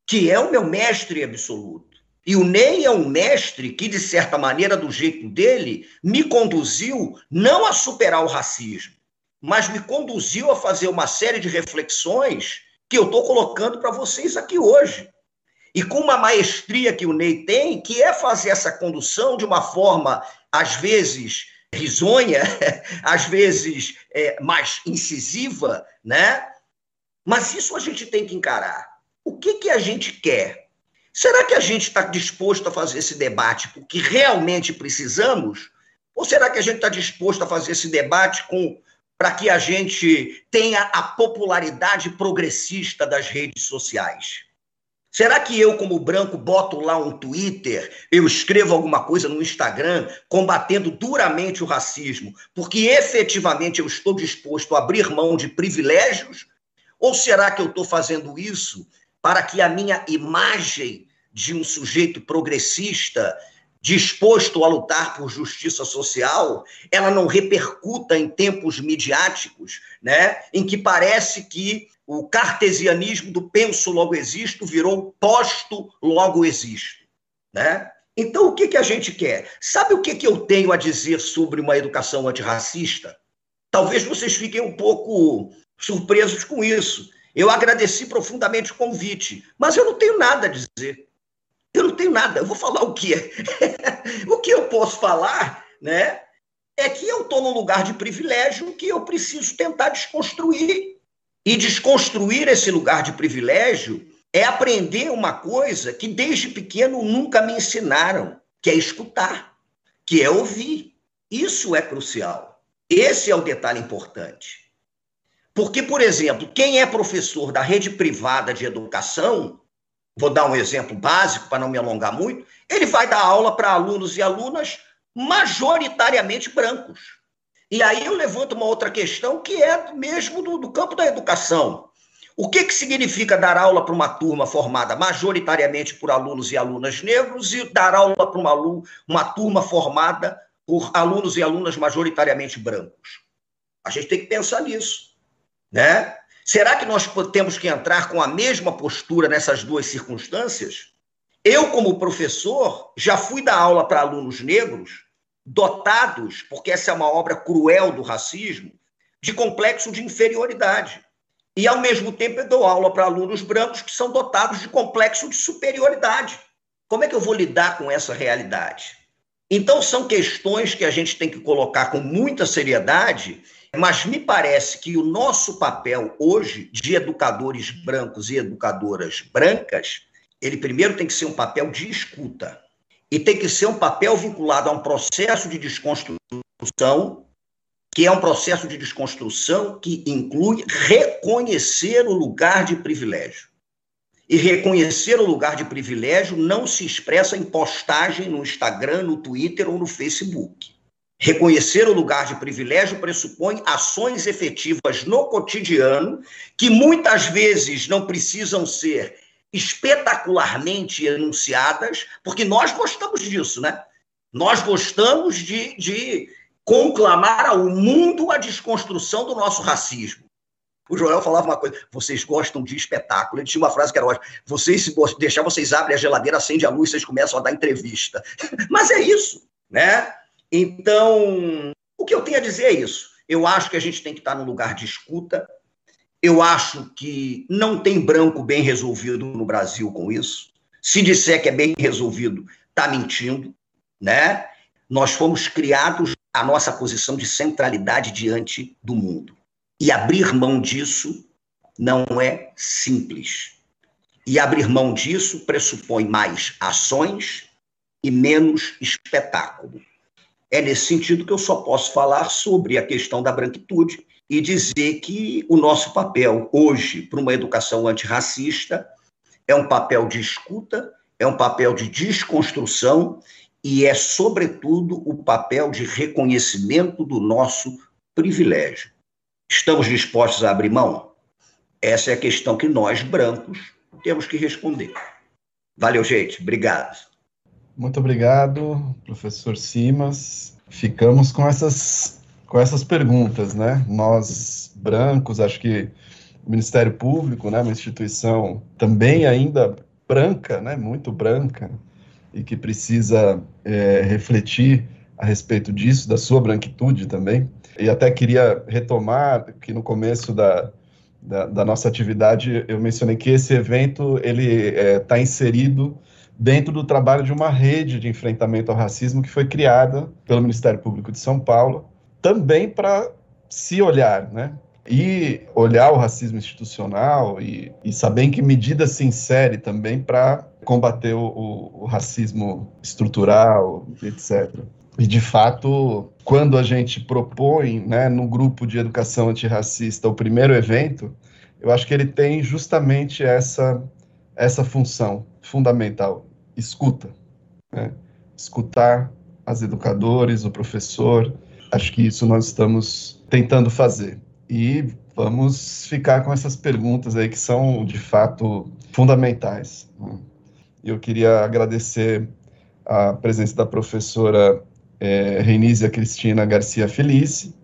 que é o meu mestre absoluto. E o Ney é um mestre que, de certa maneira, do jeito dele, me conduziu não a superar o racismo, mas me conduziu a fazer uma série de reflexões que eu estou colocando para vocês aqui hoje. E com uma maestria que o Ney tem, que é fazer essa condução de uma forma, às vezes, risonha, às vezes é, mais incisiva, né? Mas isso a gente tem que encarar. O que, que a gente quer? Será que a gente está disposto a fazer esse debate porque realmente precisamos? Ou será que a gente está disposto a fazer esse debate com para que a gente tenha a popularidade progressista das redes sociais? Será que eu, como branco, boto lá um Twitter, eu escrevo alguma coisa no Instagram combatendo duramente o racismo, porque efetivamente eu estou disposto a abrir mão de privilégios? Ou será que eu estou fazendo isso para que a minha imagem de um sujeito progressista disposto a lutar por justiça social, ela não repercuta em tempos midiáticos, né, em que parece que o cartesianismo do penso logo existo virou posto logo existo, né? Então, o que, que a gente quer? Sabe o que, que eu tenho a dizer sobre uma educação antirracista? Talvez vocês fiquem um pouco surpresos com isso. Eu agradeci profundamente o convite, mas eu não tenho nada a dizer. Eu não tenho nada. Eu vou falar o quê? o que eu posso falar, né? É que eu estou num lugar de privilégio que eu preciso tentar desconstruir e desconstruir esse lugar de privilégio é aprender uma coisa que desde pequeno nunca me ensinaram, que é escutar, que é ouvir. Isso é crucial. Esse é o detalhe importante. Porque, por exemplo, quem é professor da rede privada de educação, vou dar um exemplo básico para não me alongar muito, ele vai dar aula para alunos e alunas majoritariamente brancos. E aí eu levanto uma outra questão que é mesmo do, do campo da educação. O que, que significa dar aula para uma turma formada majoritariamente por alunos e alunas negros e dar aula para uma, uma turma formada por alunos e alunas majoritariamente brancos? A gente tem que pensar nisso, né? Será que nós temos que entrar com a mesma postura nessas duas circunstâncias? Eu, como professor, já fui dar aula para alunos negros dotados, porque essa é uma obra cruel do racismo, de complexo de inferioridade. E, ao mesmo tempo, eu dou aula para alunos brancos que são dotados de complexo de superioridade. Como é que eu vou lidar com essa realidade? Então, são questões que a gente tem que colocar com muita seriedade, mas me parece que o nosso papel hoje, de educadores brancos e educadoras brancas, ele primeiro tem que ser um papel de escuta e tem que ser um papel vinculado a um processo de desconstrução, que é um processo de desconstrução que inclui reconhecer o lugar de privilégio. E reconhecer o lugar de privilégio não se expressa em postagem no Instagram, no Twitter ou no Facebook. Reconhecer o lugar de privilégio pressupõe ações efetivas no cotidiano, que muitas vezes não precisam ser espetacularmente enunciadas, porque nós gostamos disso, né? Nós gostamos de, de conclamar ao mundo a desconstrução do nosso racismo. O Joel falava uma coisa: vocês gostam de espetáculo. Ele tinha uma frase que era ótima: vocês, se deixar, vocês abrem a geladeira, acende a luz, vocês começam a dar entrevista. Mas é isso, né? Então, o que eu tenho a dizer é isso. Eu acho que a gente tem que estar num lugar de escuta, eu acho que não tem branco bem resolvido no Brasil com isso. Se disser que é bem resolvido, está mentindo, né? Nós fomos criados a nossa posição de centralidade diante do mundo. E abrir mão disso não é simples. E abrir mão disso pressupõe mais ações e menos espetáculo. É nesse sentido que eu só posso falar sobre a questão da branquitude e dizer que o nosso papel hoje para uma educação antirracista é um papel de escuta, é um papel de desconstrução e é, sobretudo, o papel de reconhecimento do nosso privilégio. Estamos dispostos a abrir mão? Essa é a questão que nós, brancos, temos que responder. Valeu, gente. Obrigado. Muito obrigado, professor Simas. Ficamos com essas, com essas perguntas, né? Nós, brancos, acho que o Ministério Público, né, uma instituição também ainda branca, né, muito branca, e que precisa é, refletir a respeito disso, da sua branquitude também. E até queria retomar que no começo da, da, da nossa atividade eu mencionei que esse evento ele está é, tá inserido dentro do trabalho de uma rede de enfrentamento ao racismo que foi criada pelo Ministério Público de São Paulo, também para se olhar, né? E olhar o racismo institucional e, e saber em que medida se insere também para combater o, o, o racismo estrutural, etc. E, de fato, quando a gente propõe, né, no grupo de educação antirracista, o primeiro evento, eu acho que ele tem justamente essa, essa função fundamental: escuta. Né? Escutar as educadores, o professor. Acho que isso nós estamos tentando fazer. E vamos ficar com essas perguntas aí que são, de fato, fundamentais. Né? Eu queria agradecer a presença da professora é, Renízia Cristina Garcia Felice.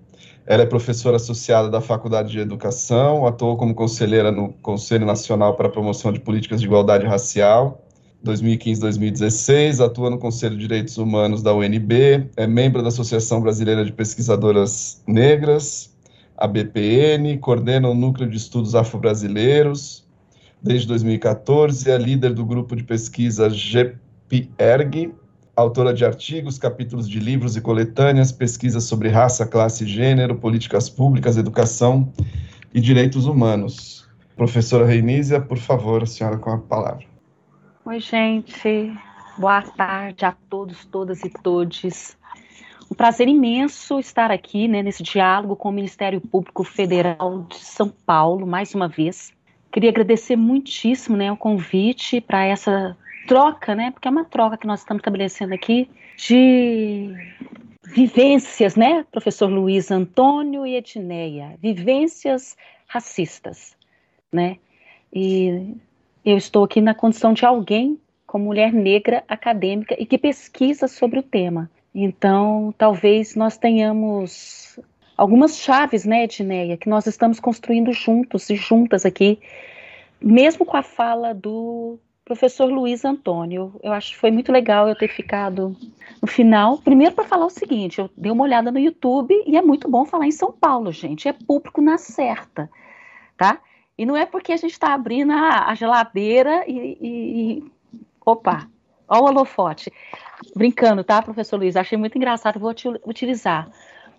Ela é professora associada da Faculdade de Educação, atuou como conselheira no Conselho Nacional para a Promoção de Políticas de Igualdade Racial, 2015-2016, atua no Conselho de Direitos Humanos da UNB, é membro da Associação Brasileira de Pesquisadoras Negras, a BPN, coordena o Núcleo de Estudos Afro-Brasileiros, desde 2014, é líder do grupo de pesquisa GPERG, autora de artigos, capítulos de livros e coletâneas, pesquisas sobre raça, classe e gênero, políticas públicas, educação e direitos humanos. Professora Reinísia, por favor, a senhora com a palavra. Oi, gente. Boa tarde a todos, todas e todes. Um prazer imenso estar aqui, né, nesse diálogo com o Ministério Público Federal de São Paulo, mais uma vez. Queria agradecer muitíssimo né, o convite para essa troca, né? Porque é uma troca que nós estamos estabelecendo aqui de vivências, né, professor Luiz Antônio e Edneia, vivências racistas, né? E eu estou aqui na condição de alguém como mulher negra acadêmica e que pesquisa sobre o tema. Então, talvez nós tenhamos algumas chaves, né, Edneia, que nós estamos construindo juntos e juntas aqui, mesmo com a fala do professor Luiz Antônio. Eu acho que foi muito legal eu ter ficado no final. Primeiro, para falar o seguinte: eu dei uma olhada no YouTube e é muito bom falar em São Paulo, gente. É público na certa, tá? E não é porque a gente está abrindo a, a geladeira e, e, e. Opa! Olha o holofote. Brincando, tá, professor Luiz? Achei muito engraçado, vou utilizar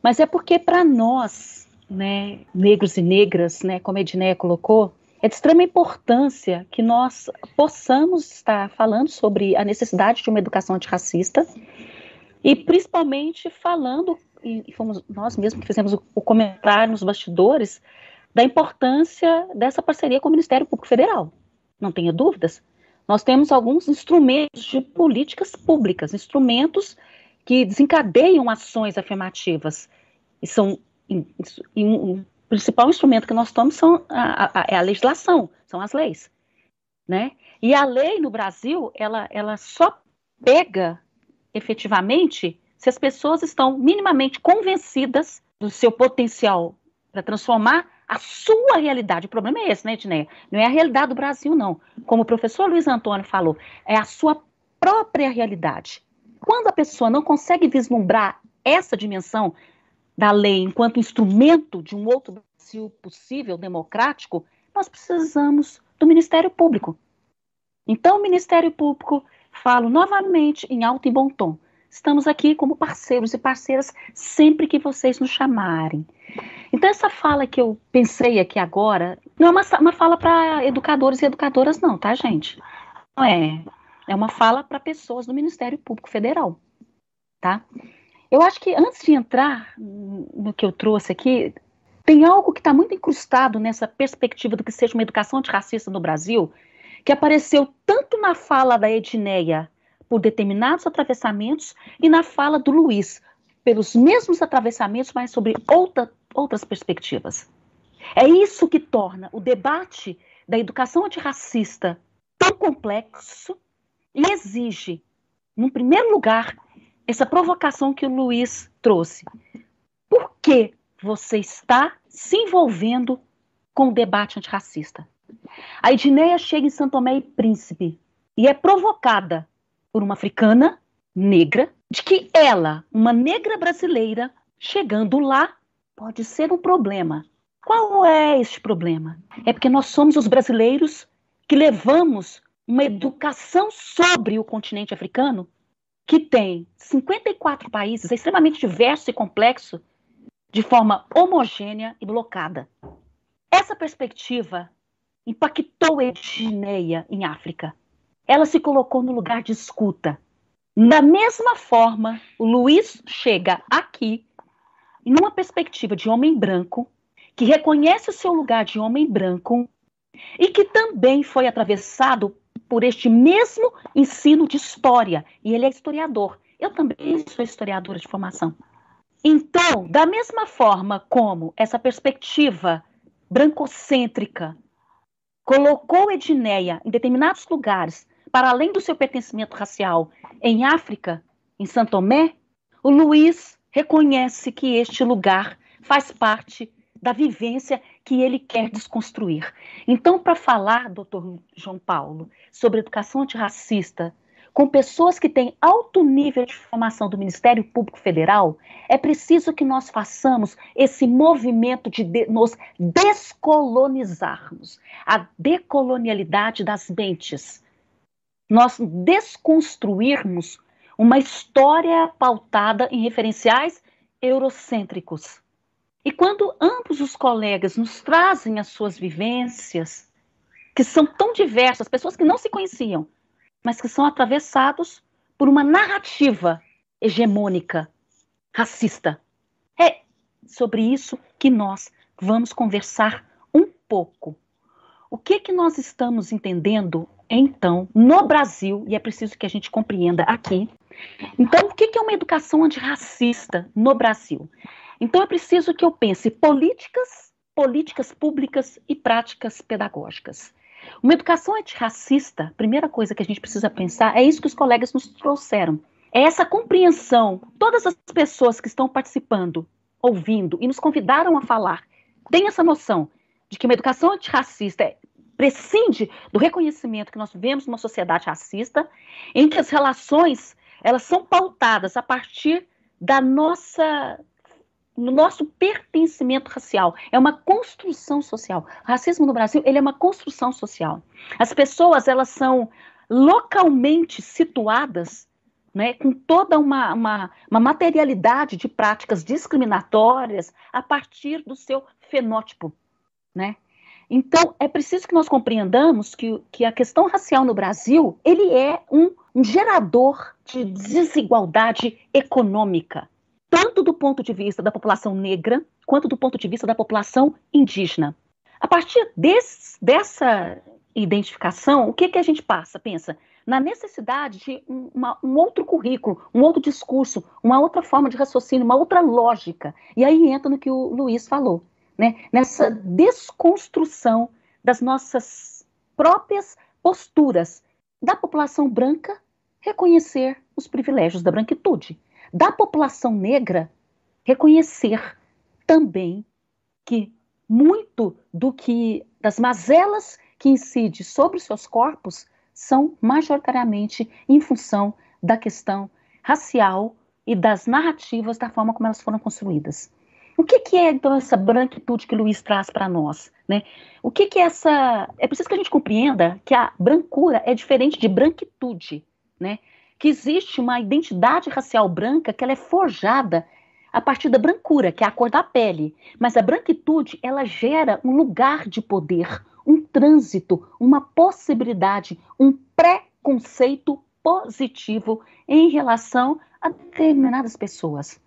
mas é porque para nós, né, negros e negras, né, como a Edneia colocou, é de extrema importância que nós possamos estar falando sobre a necessidade de uma educação antirracista e principalmente falando, e fomos nós mesmos que fizemos o, o comentário nos bastidores, da importância dessa parceria com o Ministério Público Federal. Não tenha dúvidas. Nós temos alguns instrumentos de políticas públicas, instrumentos que desencadeiam ações afirmativas. E são o principal instrumento que nós tomamos são a, a, é a legislação, são as leis. Né? E a lei no Brasil, ela, ela só pega efetivamente se as pessoas estão minimamente convencidas do seu potencial para transformar a sua realidade. O problema é esse, né, Edneia? Não é a realidade do Brasil, não. Como o professor Luiz Antônio falou, é a sua própria realidade. Quando a pessoa não consegue vislumbrar essa dimensão da lei enquanto instrumento de um outro Brasil possível, democrático, nós precisamos do Ministério Público. Então, o Ministério Público, falo novamente em alto e bom tom, estamos aqui como parceiros e parceiras sempre que vocês nos chamarem. Então, essa fala que eu pensei aqui agora, não é uma, uma fala para educadores e educadoras, não, tá, gente? Não é. É uma fala para pessoas do Ministério Público Federal, tá? Eu acho que antes de entrar no que eu trouxe aqui, tem algo que está muito incrustado nessa perspectiva do que seja uma educação antirracista no Brasil, que apareceu tanto na fala da Edneia por determinados atravessamentos e na fala do Luiz pelos mesmos atravessamentos, mas sobre outra, outras perspectivas. É isso que torna o debate da educação antirracista tão complexo e exige, num primeiro lugar, essa provocação que o Luiz trouxe. Por que você está se envolvendo com o debate antirracista? A Edneia chega em Santo Tomé e Príncipe e é provocada por uma africana negra de que ela, uma negra brasileira, chegando lá, pode ser um problema. Qual é este problema? É porque nós somos os brasileiros que levamos uma educação sobre o continente africano que tem 54 países, é extremamente diverso e complexo, de forma homogênea e blocada. Essa perspectiva impactou Edneia em África. Ela se colocou no lugar de escuta. Da mesma forma, o Luiz chega aqui numa perspectiva de homem branco, que reconhece o seu lugar de homem branco e que também foi atravessado por este mesmo ensino de história. E ele é historiador. Eu também sou historiadora de formação. Então, da mesma forma como essa perspectiva brancocêntrica colocou Edneia em determinados lugares, para além do seu pertencimento racial, em África, em Santo Tomé, o Luiz reconhece que este lugar faz parte da vivência que ele quer desconstruir. Então, para falar, doutor João Paulo, sobre educação antirracista, com pessoas que têm alto nível de formação do Ministério Público Federal, é preciso que nós façamos esse movimento de, de nos descolonizarmos, a decolonialidade das mentes. Nós desconstruirmos uma história pautada em referenciais eurocêntricos. E quando ambos os colegas nos trazem as suas vivências, que são tão diversas, pessoas que não se conheciam, mas que são atravessados por uma narrativa hegemônica, racista. É sobre isso que nós vamos conversar um pouco. O que que nós estamos entendendo então no Brasil e é preciso que a gente compreenda aqui. Então, o que é uma educação antirracista no Brasil? Então, é preciso que eu pense políticas, políticas públicas e práticas pedagógicas. Uma educação antirracista, primeira coisa que a gente precisa pensar é isso que os colegas nos trouxeram. É essa compreensão. Todas as pessoas que estão participando, ouvindo e nos convidaram a falar, têm essa noção de que uma educação antirracista é, prescinde do reconhecimento que nós vivemos numa sociedade racista, em que as relações elas são pautadas a partir da nossa no nosso pertencimento racial. É uma construção social. O racismo no Brasil, ele é uma construção social. As pessoas, elas são localmente situadas né, com toda uma, uma, uma, materialidade de práticas discriminatórias a partir do seu fenótipo. Né? Então, é preciso que nós compreendamos que, que a questão racial no Brasil ele é um, um gerador de desigualdade econômica tanto do ponto de vista da população negra, quanto do ponto de vista da população indígena. A partir desse, dessa identificação, o que, que a gente passa? Pensa na necessidade de um, uma, um outro currículo, um outro discurso, uma outra forma de raciocínio, uma outra lógica. E aí entra no que o Luiz falou, né? nessa desconstrução das nossas próprias posturas da população branca reconhecer os privilégios da branquitude da população negra reconhecer também que muito do que das mazelas que incide sobre os seus corpos são majoritariamente em função da questão racial e das narrativas da forma como elas foram construídas. O que, que é então essa branquitude que Luiz traz para nós? Né? O que, que é essa. É preciso que a gente compreenda que a brancura é diferente de branquitude. Né? que existe uma identidade racial branca que ela é forjada a partir da brancura, que é a cor da pele. Mas a branquitude, ela gera um lugar de poder, um trânsito, uma possibilidade, um preconceito positivo em relação a determinadas pessoas.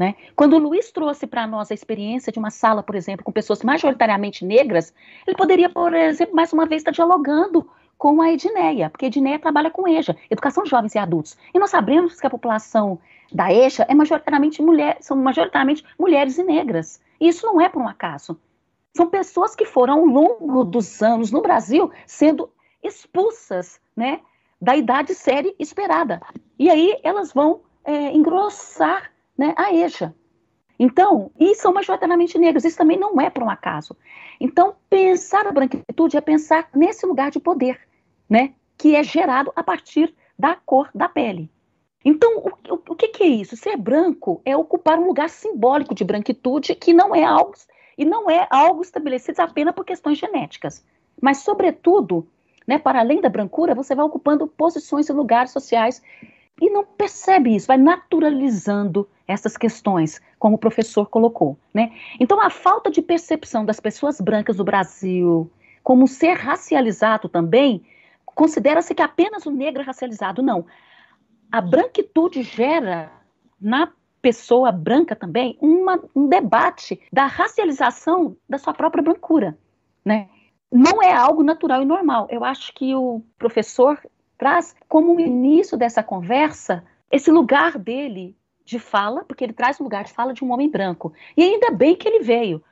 Né? Quando o Luiz trouxe para nós a experiência de uma sala, por exemplo, com pessoas majoritariamente negras, ele poderia, por exemplo, mais uma vez estar dialogando com a Edneia, porque a Edneia trabalha com EJA, Educação Jovens e Adultos. E nós sabemos que a população da EJA é majoritariamente mulher, são majoritariamente mulheres e negras. E isso não é por um acaso. São pessoas que foram, ao longo dos anos no Brasil, sendo expulsas né, da idade séria esperada. E aí elas vão é, engrossar né, a EJA. Então, e são majoritariamente negros, isso também não é por um acaso. Então, pensar a branquitude é pensar nesse lugar de poder né, que é gerado a partir da cor da pele. Então, o, o, o que, que, é isso? Ser branco é ocupar um lugar simbólico de branquitude que não é algo e não é algo estabelecido apenas por questões genéticas, mas sobretudo, né, para além da brancura, você vai ocupando posições e lugares sociais e não percebe isso, vai naturalizando essas questões, como o professor colocou, né? Então, a falta de percepção das pessoas brancas do Brasil como ser racializado também considera-se que apenas o negro é racializado. Não. A branquitude gera na pessoa branca também uma, um debate da racialização da sua própria brancura, né? Não é algo natural e normal. Eu acho que o professor traz como início dessa conversa esse lugar dele de fala, porque ele traz o lugar de fala de um homem branco. E ainda bem que ele veio,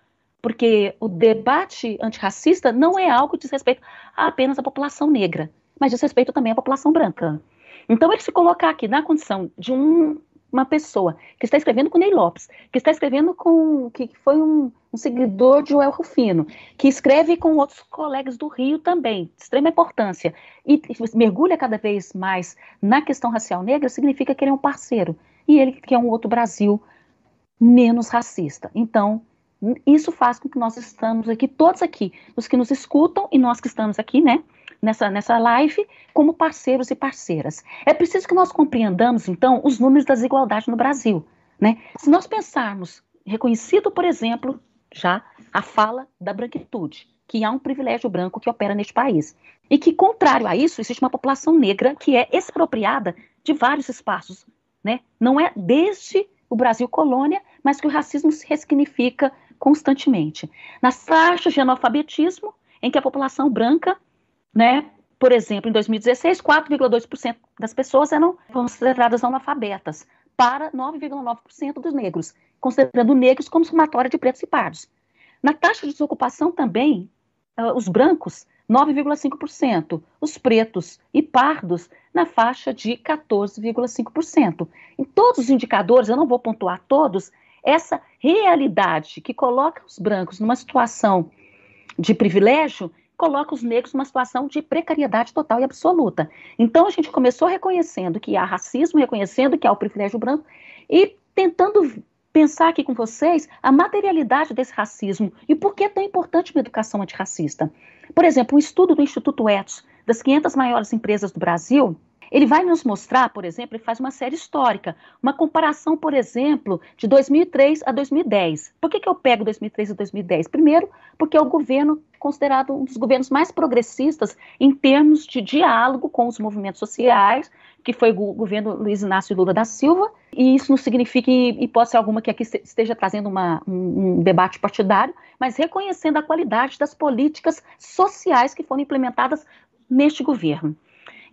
porque o debate antirracista não é algo que diz respeito apenas à população negra, mas diz respeito também à população branca. Então, ele se colocar aqui na condição de um, uma pessoa que está escrevendo com Ney Lopes, que está escrevendo com. que foi um, um seguidor de Joel Rufino, que escreve com outros colegas do Rio também, de extrema importância, e mergulha cada vez mais na questão racial negra, significa que ele é um parceiro. E ele quer um outro Brasil menos racista. Então, isso faz com que nós estamos aqui, todos aqui, os que nos escutam e nós que estamos aqui, né, nessa, nessa live, como parceiros e parceiras. É preciso que nós compreendamos, então, os números da desigualdade no Brasil, né? Se nós pensarmos, reconhecido, por exemplo, já a fala da branquitude, que há um privilégio branco que opera neste país. E que, contrário a isso, existe uma população negra que é expropriada de vários espaços. Né? Não é desde o Brasil colônia, mas que o racismo se ressignifica constantemente. Nas taxas de analfabetismo, em que a população branca, né, por exemplo, em 2016, 4,2% das pessoas eram consideradas analfabetas, para 9,9% dos negros, considerando negros como somatória de pretos e pardos. Na taxa de desocupação também, uh, os brancos, 9,5%, os pretos e pardos na faixa de 14,5%. Em todos os indicadores, eu não vou pontuar todos, essa realidade que coloca os brancos numa situação de privilégio coloca os negros numa situação de precariedade total e absoluta. Então a gente começou reconhecendo que há racismo, reconhecendo que há o privilégio branco e tentando pensar aqui com vocês a materialidade desse racismo e por que é tão importante uma educação antirracista. Por exemplo, um estudo do Instituto Etos, das 500 maiores empresas do Brasil, ele vai nos mostrar, por exemplo, ele faz uma série histórica, uma comparação, por exemplo, de 2003 a 2010. Por que, que eu pego 2003 a 2010? Primeiro, porque é o governo considerado um dos governos mais progressistas em termos de diálogo com os movimentos sociais, que foi o governo Luiz Inácio Lula da Silva, e isso não significa, em hipótese alguma, que aqui esteja trazendo uma, um, debate partidário, mas reconhecendo a qualidade das políticas sociais que foram implementadas neste governo.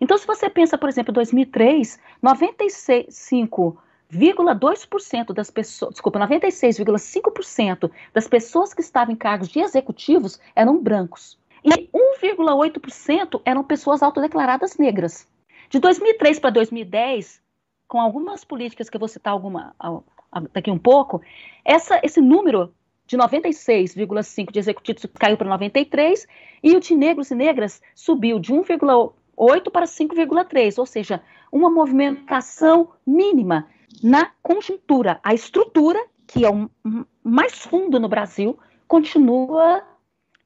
Então, se você pensa, por exemplo, em 2003, 95,2% das pessoas, desculpa, 96,5% das pessoas que estavam em cargos de executivos eram brancos. E 1,8% eram pessoas autodeclaradas negras. De 2003 para 2010, com algumas políticas que eu vou citar alguma, daqui um pouco, essa, esse número de 96,5% de executivos caiu para 93% e o de negros e negras subiu de 1,8% 8 para 5,3, ou seja, uma movimentação mínima na conjuntura. A estrutura, que é o mais fundo no Brasil, continua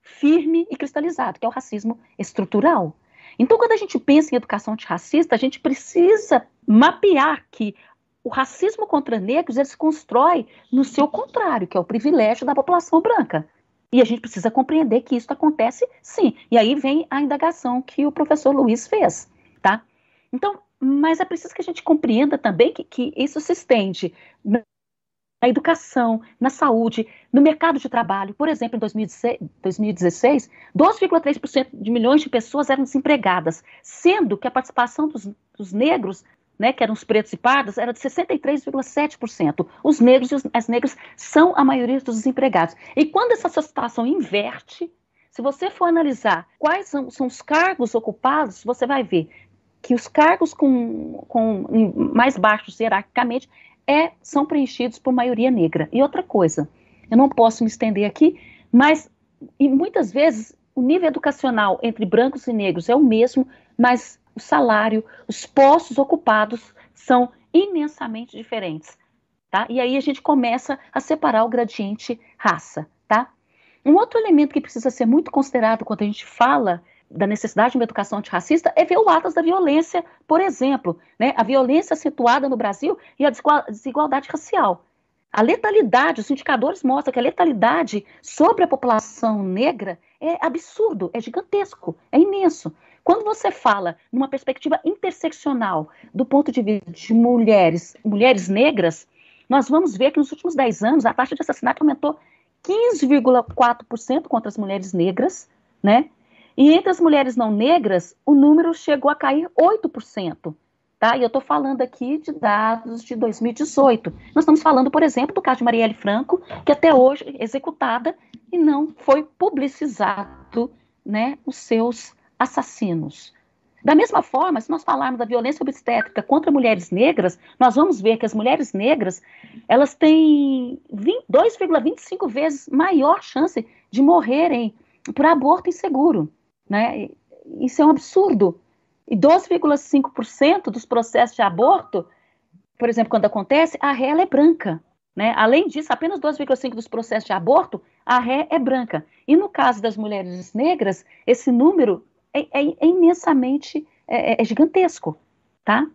firme e cristalizado, que é o racismo estrutural. Então, quando a gente pensa em educação antirracista, a gente precisa mapear que o racismo contra negros ele se constrói no seu contrário, que é o privilégio da população branca. E a gente precisa compreender que isso acontece sim. E aí vem a indagação que o professor Luiz fez, tá? Então, mas é preciso que a gente compreenda também que, que isso se estende na, educação, na saúde, no mercado de trabalho. Por exemplo, em 2016, 12,3% de milhões de pessoas eram desempregadas, sendo que a participação dos, dos negros né, que eram os pretos e pardos, era de 63,7%. Os negros e os, as negras são a maioria dos desempregados. E quando essa situação inverte, se você for analisar quais são, são os cargos ocupados, você vai ver que os cargos com, com mais baixos hierarquicamente é, são preenchidos por maioria negra. E outra coisa, eu não posso me estender aqui, mas e muitas vezes o nível educacional entre brancos e negros é o mesmo, mas o salário, os postos ocupados são imensamente diferentes, tá? E aí a gente começa a separar o gradiente raça, tá? Um outro elemento que precisa ser muito considerado quando a gente fala da necessidade de uma educação antirracista é ver o Atlas da violência, por exemplo, né? A violência acentuada no Brasil e a desigualdade racial. A letalidade, os indicadores mostram que a letalidade sobre a população negra é absurdo, é gigantesco, é imenso. Quando você fala numa perspectiva interseccional do ponto de vista de mulheres, mulheres negras, nós vamos ver que nos últimos 10 anos a taxa de assassinato aumentou 15,4% contra as mulheres negras, né? E entre as mulheres não negras, o número chegou a cair 8%. Tá? E eu estou falando aqui de dados de 2018. Nós estamos falando, por exemplo, do caso de Marielle Franco, que até hoje é executada e não foi publicizado né, os seus assassinos. Da mesma forma, se nós falarmos da violência obstétrica contra mulheres negras, nós vamos ver que as mulheres negras elas têm 2,25 vezes maior chance de morrerem por aborto inseguro. Né? Isso é um absurdo. E 12,5% dos processos de aborto, por exemplo, quando acontece, a ré é branca. Né? Além disso, apenas 2,5% dos processos de aborto, a ré é branca. E no caso das mulheres negras, esse número é, é, é imensamente é, é, é, gigantesco, tá?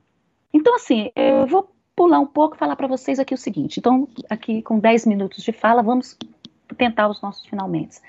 Então, assim, eu vou pular um pouco e falar para vocês aqui o seguinte. Então, aqui com 10 minutos de fala, vamos tentar os nossos finalmente.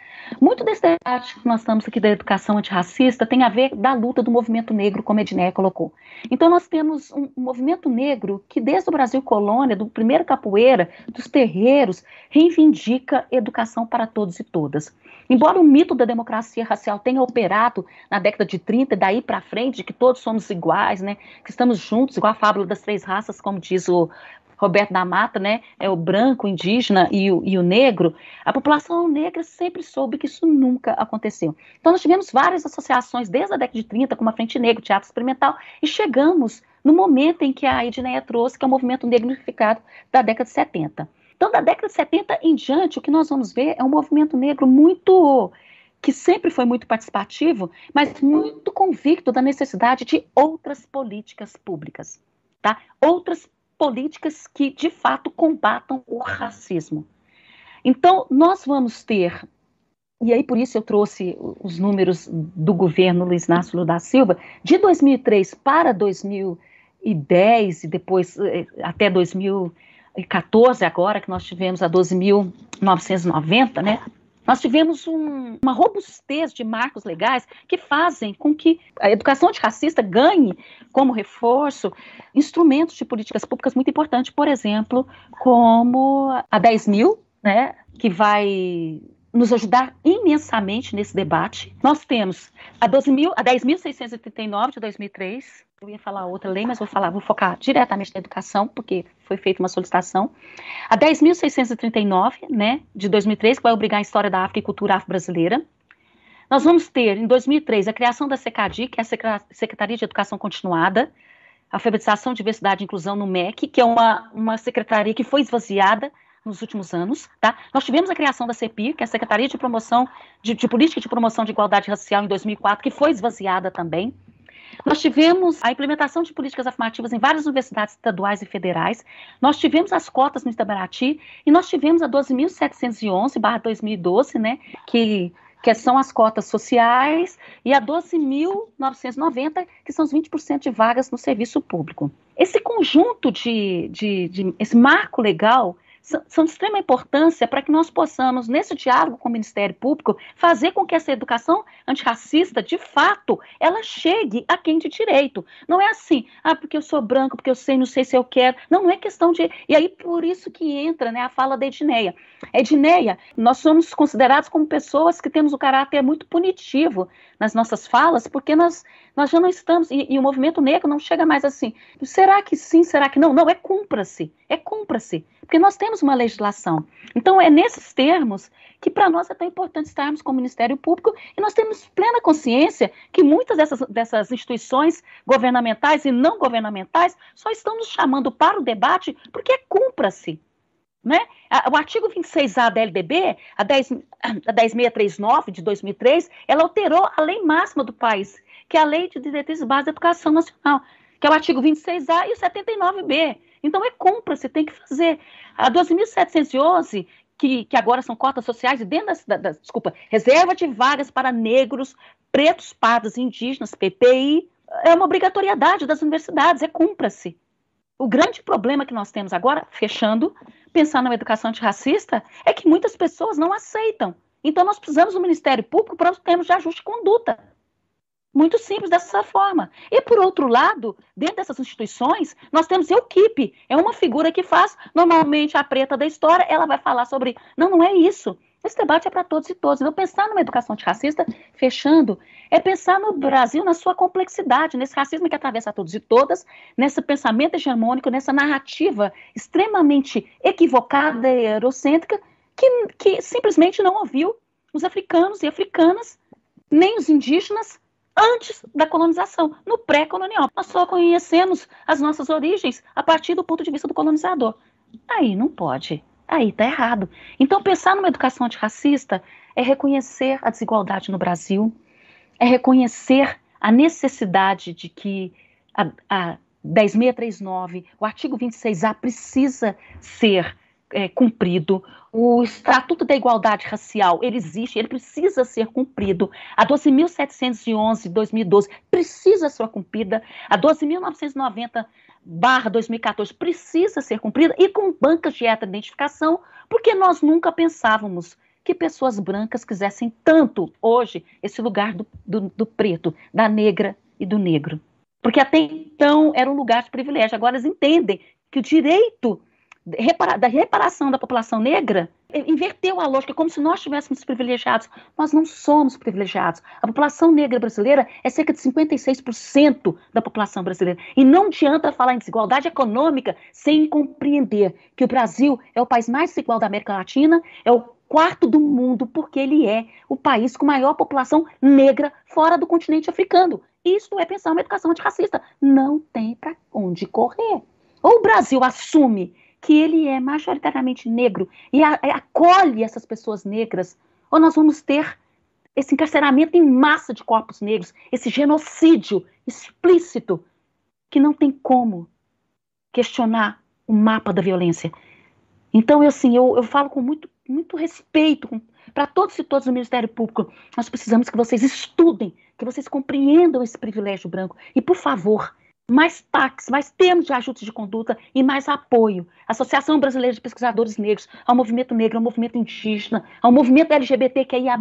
Muito desse debate que nós estamos aqui da educação antirracista tem a ver da luta do movimento negro, como a Edneia colocou. Então nós temos um, movimento negro que desde o Brasil colônia, do primeiro capoeira, dos terreiros, reivindica educação para todos e todas. Embora o mito da democracia racial tenha operado na década de 30 e daí para frente, de que todos somos iguais, né, que estamos juntos, igual a fábula das três raças, como diz o Roberto da Mata, né, é o branco, o indígena e o, e o negro, a população negra sempre soube que isso nunca aconteceu. Então nós tivemos várias associações desde a década de 30, como a Frente Negro, Teatro Experimental, e chegamos no momento em que a Edneia trouxe, que é o movimento negro unificado da década de 70. Então, da década de 70 em diante, o que nós vamos ver é um movimento negro muito que sempre foi muito participativo, mas muito convicto da necessidade de outras políticas públicas, tá? Outras políticas que de fato combatam o racismo. Então, nós vamos ter, e aí por isso eu trouxe os números do governo Luiz Inácio Lula da Silva, de 2003 para 2010 e depois eh, até 2014, agora que nós tivemos a 12.990, né? Nós tivemos um, uma robustez de marcos legais que fazem com que a educação antirracista ganhe como reforço instrumentos de políticas públicas muito importantes, por exemplo, como a 10 mil, né, que vai nos ajudar imensamente nesse debate. Nós temos a, 12 mil, a 10.639 de 2003, eu ia falar outra lei, mas vou falar, vou focar diretamente na educação, porque foi feita uma solicitação. A 10.639, né, de 2003, que vai obrigar a história da África e cultura afro-brasileira. Nós vamos ter, em 2003, a criação da SECADI, que é a Secretaria de Educação Continuada, Alfabetização, Diversidade e Inclusão no MEC, que é uma, uma secretaria que foi esvaziada nos últimos anos, tá? Nós tivemos a criação da CEPI, que é a Secretaria de Promoção de, de Política de Promoção de Igualdade Racial em 2004, que foi esvaziada também. Nós tivemos a implementação de políticas afirmativas em várias universidades estaduais e federais. Nós tivemos as cotas no Itabaraty e nós tivemos a 12.711/2012, né, que que são as cotas sociais, e a 12.990, que são os 20% de vagas no serviço público. Esse conjunto de, de, de esse marco legal são de extrema importância para que nós possamos, nesse diálogo com o Ministério Público, fazer com que essa educação antirracista, de fato, ela chegue a quem de direito. Não é assim, ah, porque eu sou branco, porque eu sei, não sei se eu quero. Não, não é questão de. E aí, por isso que entra né, a fala da Edneia. Edneia, nós somos considerados como pessoas que temos o caráter muito punitivo nas nossas falas, porque nós, nós já não estamos, e, e o movimento negro não chega mais assim. Será que sim, será que não? Não, é cumpra-se, é cumpra-se porque nós temos uma legislação. Então, é nesses termos que para nós é tão importante estarmos com o Ministério Público e nós temos plena consciência que muitas dessas, dessas instituições governamentais e não governamentais só estão nos chamando para o debate porque é cumpra-se. Né? O artigo 26A da LDB, a, 10, a 10639 de 2003, ela alterou a lei máxima do país, que é a Lei de Diretrizes Básicas da Educação Nacional, que é o artigo 26A e o 79B. Então é compra, você tem que fazer. A 12.711, que, que agora são cotas sociais, dentro das, da, da, desculpa, reserva de vagas para negros, pretos, pardos, indígenas, PPI, é uma obrigatoriedade das universidades, é cumpra-se. O grande problema que nós temos agora, fechando, pensar numa educação antirracista, é que muitas pessoas não aceitam. Então, nós precisamos do Ministério Público para os termos de ajuste de conduta. Muito simples dessa forma. E, por outro lado, dentro dessas instituições, nós temos equipe. É uma figura que faz, normalmente, a preta da história, ela vai falar sobre. Não, não é isso. Esse debate é para todos e todas. Então, pensar numa educação antirracista, fechando, é pensar no Brasil na sua complexidade, nesse racismo que atravessa todos e todas, nesse pensamento hegemônico, nessa narrativa extremamente equivocada e eurocêntrica, que, que simplesmente não ouviu os africanos e africanas, nem os indígenas, antes da colonização, no pré-colonial. Nós só conhecemos as nossas origens a partir do ponto de vista do colonizador. Aí não pode. Aí está errado. Então, pensar numa educação antirracista é reconhecer a desigualdade no Brasil, é reconhecer a necessidade de que a, a 10639, o artigo 26A precisa ser é, cumprido. O Estatuto da Igualdade Racial, ele existe, ele precisa ser cumprido. A 12.711 de 2012 precisa ser cumprida. A 12.990 barra 2014 precisa ser cumprida e com bancas de identificação, porque nós nunca pensávamos que pessoas brancas quisessem tanto hoje esse lugar do, do, do preto, da negra e do negro. Porque até então era um lugar de privilégio. Agora eles entendem que o direito da reparação da população negra inverteu a lógica, como se nós estivéssemos privilegiados. Nós não somos privilegiados. A população negra brasileira é cerca de 56% da população brasileira. E não adianta falar em desigualdade econômica sem compreender que o Brasil é o país mais desigual da América Latina, é o quarto do mundo, porque ele é o país com maior população negra fora do continente africano. Isso é pensar uma educação antirracista. Não tem para onde correr. Ou o Brasil assume que ele é majoritariamente negro e a, a, acolhe essas pessoas negras, ou nós vamos ter esse encarceramento em massa de corpos negros, esse genocídio explícito, que não tem como questionar o mapa da violência. Então, eu, assim, eu, eu falo com muito, muito respeito para todos e todas do Ministério Público. Nós precisamos que vocês estudem, que vocês compreendam esse privilégio branco. E, por favor, mais taxas, mais termos de ajuste de conduta e mais apoio. A Associação Brasileira de Pesquisadores Negros, ao movimento negro, ao movimento indígena, ao movimento LGBTQIA+,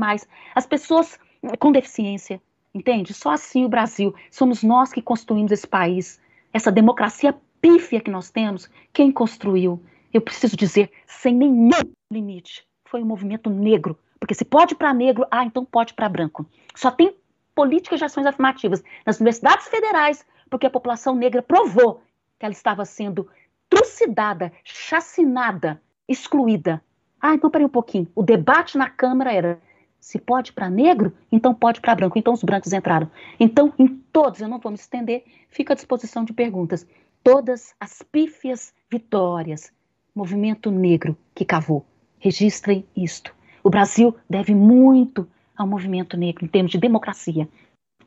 as pessoas com deficiência, entende? Só assim o Brasil, somos nós que construímos esse país, essa democracia pífia que nós temos, quem construiu? Eu preciso dizer, sem nenhum limite, foi o movimento negro, porque se pode para negro, ah, então pode para branco. Só tem políticas de ações afirmativas nas universidades federais, porque a população negra provou que ela estava sendo trucidada, chacinada, excluída. Ah, então peraí um pouquinho. O debate na Câmara era se pode para negro, então pode para branco. Então os brancos entraram. Então, em todos, eu não vou me estender, fico à disposição de perguntas. Todas as pífias vitórias, movimento negro que cavou. Registrem isto. O Brasil deve muito ao movimento negro em termos de democracia,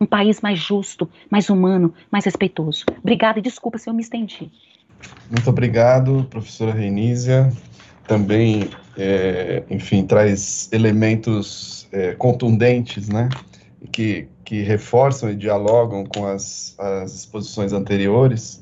um país mais justo, mais humano, mais respeitoso. Obrigada e desculpa se eu me estendi. Muito obrigado, professora Reinísia. também, é, enfim, traz elementos é, contundentes, né? Que, que reforçam e dialogam com as, as exposições anteriores,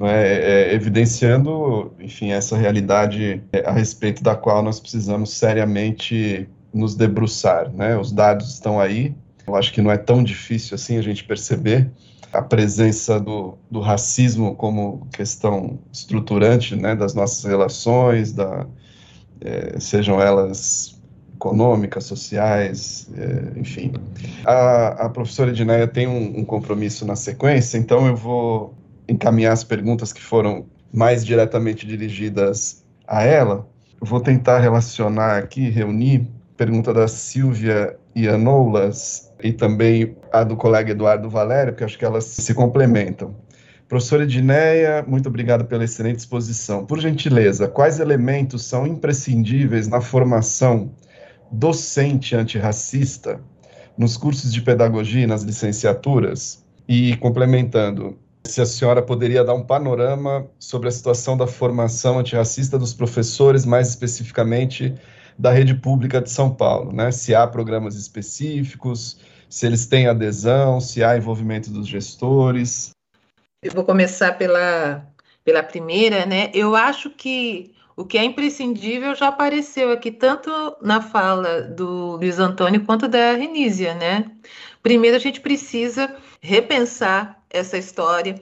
é, é, evidenciando, enfim, essa realidade é, a respeito da qual nós precisamos seriamente nos debruçar, né? Os dados estão aí, eu acho que não é tão difícil assim a gente perceber a presença do, do racismo como questão estruturante, né, das nossas relações, da, é, sejam elas econômicas, sociais, é, enfim. A, a professora Edneia tem um, um compromisso na sequência, então eu vou encaminhar as perguntas que foram mais diretamente dirigidas a ela. Eu vou tentar relacionar aqui, reunir, pergunta da Silvia Ianoulas e também a do colega Eduardo Valério, porque acho que elas se complementam. Professora Edneia, muito obrigado pela excelente exposição. Por gentileza, quais elementos são imprescindíveis na formação docente antirracista nos cursos de pedagogia e nas licenciaturas? E complementando, se a senhora poderia dar um panorama sobre a situação da formação antirracista dos professores, mais especificamente da rede pública de São Paulo, né? Se há programas específicos, se eles têm adesão, se há envolvimento dos gestores. Eu vou começar pela, pela primeira, né? Eu acho que o que é imprescindível já apareceu aqui, tanto na fala do Luiz Antônio quanto da Renísia, né? Primeiro, a gente precisa repensar essa história,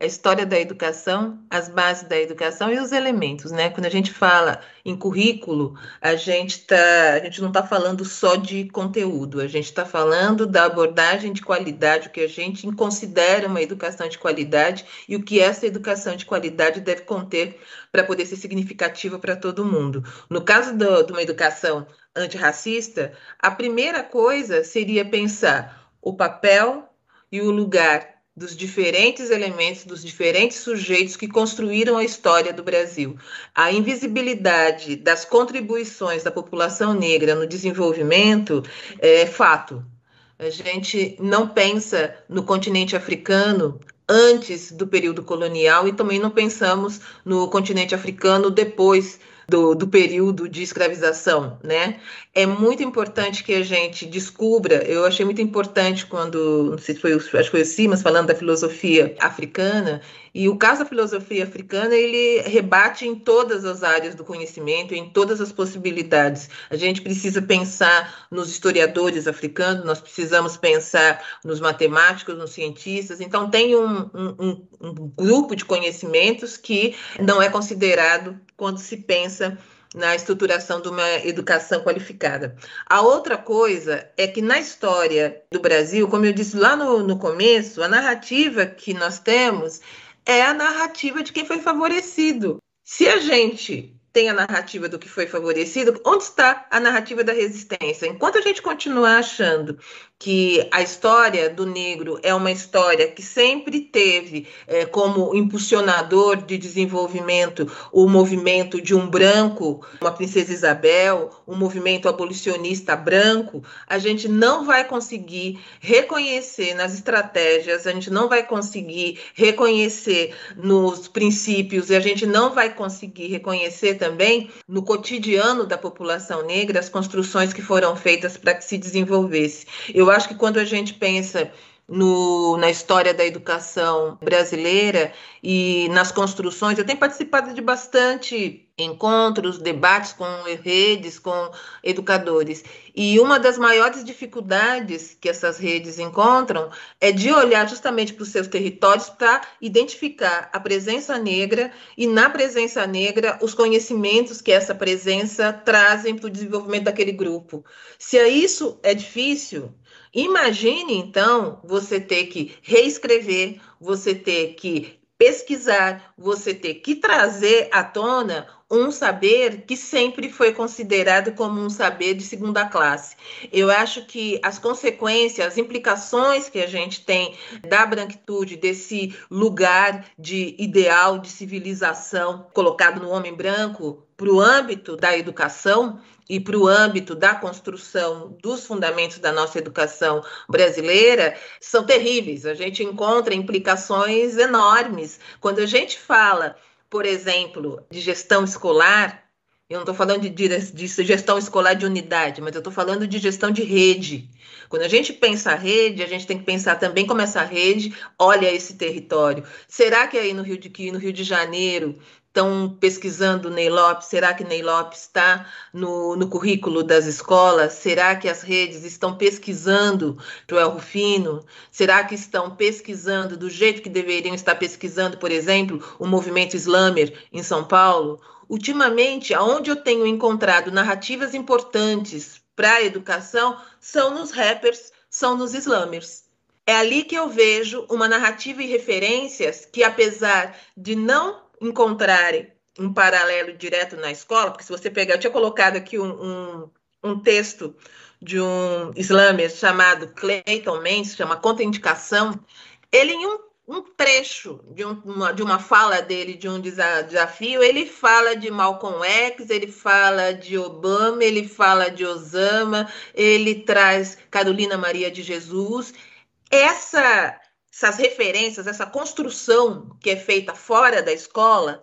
a história da educação, as bases da educação e os elementos, né? Quando a gente fala em currículo, a gente tá, a gente não está falando só de conteúdo, a gente está falando da abordagem de qualidade, o que a gente considera uma educação de qualidade e o que essa educação de qualidade deve conter para poder ser significativa para todo mundo. No caso do, de uma educação antirracista, a primeira coisa seria pensar o papel e o lugar dos diferentes elementos, dos diferentes sujeitos que construíram a história do Brasil. A invisibilidade das contribuições da população negra no desenvolvimento é fato. A gente não pensa no continente africano antes do período colonial e também não pensamos no continente africano depois do, do período de escravização, né? É muito importante que a gente descubra. Eu achei muito importante quando, não sei se foi, acho que foi o Simas falando da filosofia africana. E o caso da filosofia africana ele rebate em todas as áreas do conhecimento, em todas as possibilidades. A gente precisa pensar nos historiadores africanos, nós precisamos pensar nos matemáticos, nos cientistas. Então tem um, um, um grupo de conhecimentos que não é considerado quando se pensa na estruturação de uma educação qualificada. A outra coisa é que na história do Brasil, como eu disse lá no, no começo, a narrativa que nós temos é a narrativa de quem foi favorecido. Se a gente tem a narrativa do que foi favorecido, onde está a narrativa da resistência? Enquanto a gente continuar achando que a história do negro é uma história que sempre teve é, como impulsionador de desenvolvimento o movimento de um branco, uma princesa Isabel, um movimento abolicionista branco, a gente não vai conseguir reconhecer nas estratégias, a gente não vai conseguir reconhecer nos princípios e a gente não vai conseguir reconhecer também no cotidiano da população negra as construções que foram feitas para que se desenvolvesse. Eu acho que quando a gente pensa no, na história da educação brasileira e nas construções. Eu tenho participado de bastante encontros, debates com redes, com educadores. E uma das maiores dificuldades que essas redes encontram é de olhar justamente para os seus territórios para identificar a presença negra e, na presença negra, os conhecimentos que essa presença trazem para o desenvolvimento daquele grupo. Se isso é difícil, Imagine, então, você ter que reescrever, você ter que pesquisar, você ter que trazer à tona um saber que sempre foi considerado como um saber de segunda classe. Eu acho que as consequências, as implicações que a gente tem da branquitude, desse lugar de ideal de civilização colocado no homem branco, para o âmbito da educação, e para o âmbito da construção dos fundamentos da nossa educação brasileira são terríveis. A gente encontra implicações enormes. Quando a gente fala, por exemplo, de gestão escolar, Eu não estou falando de, de, gestão escolar de unidade, mas eu estou falando de gestão de rede. Quando a gente pensa a rede, a gente tem que pensar também como essa rede olha esse território. Será que aí no Rio de, no Rio de Janeiro estão pesquisando Ney Lopes? Será que Ney Lopes está no, no currículo das escolas? Será que as redes estão pesquisando Joel Rufino? Será que estão pesquisando do jeito que deveriam estar pesquisando, por exemplo, o movimento Slammer em São Paulo? Ultimamente, aonde eu tenho encontrado narrativas importantes para a educação são nos rappers, são nos slammers. É ali que eu vejo uma narrativa e referências que, apesar de não encontrarem um paralelo direto na escola, porque se você pegar, eu tinha colocado aqui um, um, um texto de um slammer chamado Clayton Mendes, chama Contraindicação, ele em um, um trecho de, um, uma, de uma fala dele, de um desafio, ele fala de Malcolm X, ele fala de Obama, ele fala de Osama, ele traz Carolina Maria de Jesus. Essa essas referências, essa construção que é feita fora da escola,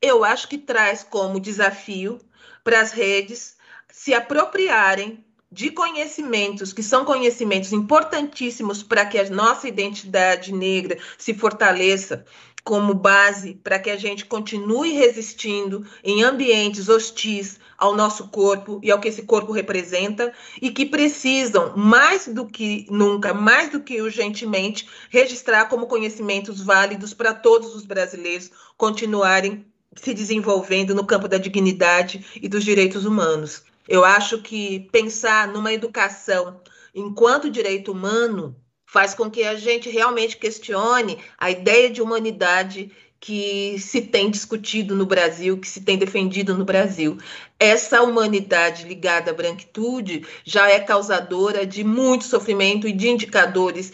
eu acho que traz como desafio para as redes se apropriarem de conhecimentos que são conhecimentos importantíssimos para que a nossa identidade negra se fortaleça como base para que a gente continue resistindo em ambientes hostis ao nosso corpo e ao que esse corpo representa e que precisam, mais do que nunca, mais do que urgentemente, registrar como conhecimentos válidos para todos os brasileiros continuarem se desenvolvendo no campo da dignidade e dos direitos humanos. Eu acho que pensar numa educação enquanto direito humano faz com que a gente realmente questione a ideia de humanidade que se tem discutido no Brasil, que se tem defendido no Brasil. Essa humanidade ligada à branquitude já é causadora de muito sofrimento e de indicadores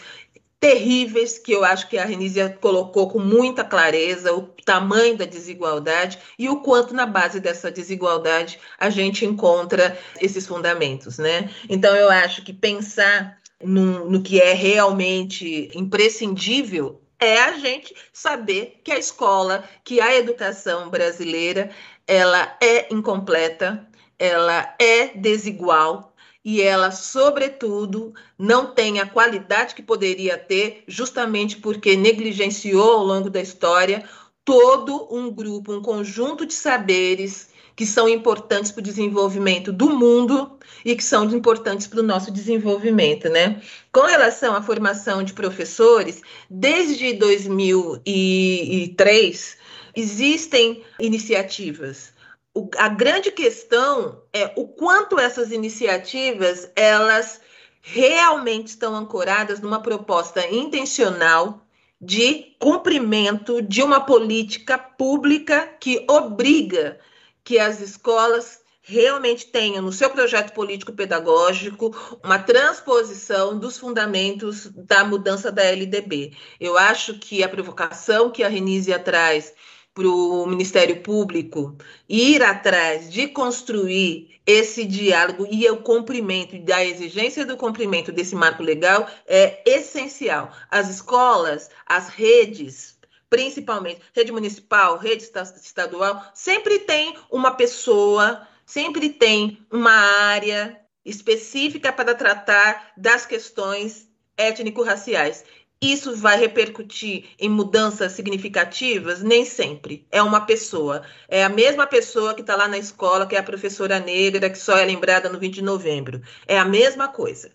terríveis que eu acho que a Renísia colocou com muita clareza o tamanho da desigualdade e o quanto na base dessa desigualdade a gente encontra esses fundamentos, né? Então eu acho que pensar no, no que é realmente imprescindível é a gente saber que a escola, que a educação brasileira, ela é incompleta, ela é desigual e ela, sobretudo, não tem a qualidade que poderia ter, justamente porque negligenciou ao longo da história todo um grupo, um conjunto de saberes que são importantes para o desenvolvimento do mundo e que são importantes para o nosso desenvolvimento, né? Com relação à formação de professores, desde 2003 existem iniciativas. A grande questão é o quanto essas iniciativas elas realmente estão ancoradas numa proposta intencional de cumprimento de uma política pública que obriga que as escolas realmente tenham no seu projeto político pedagógico uma transposição dos fundamentos da mudança da LDB. Eu acho que a provocação que a Renísia traz para o Ministério Público ir atrás de construir esse diálogo e o cumprimento da exigência do cumprimento desse marco legal é essencial. As escolas, as redes principalmente rede municipal, rede estadual, sempre tem uma pessoa, sempre tem uma área específica para tratar das questões étnico-raciais. Isso vai repercutir em mudanças significativas? Nem sempre. É uma pessoa. É a mesma pessoa que está lá na escola, que é a professora negra, que só é lembrada no 20 de novembro. É a mesma coisa.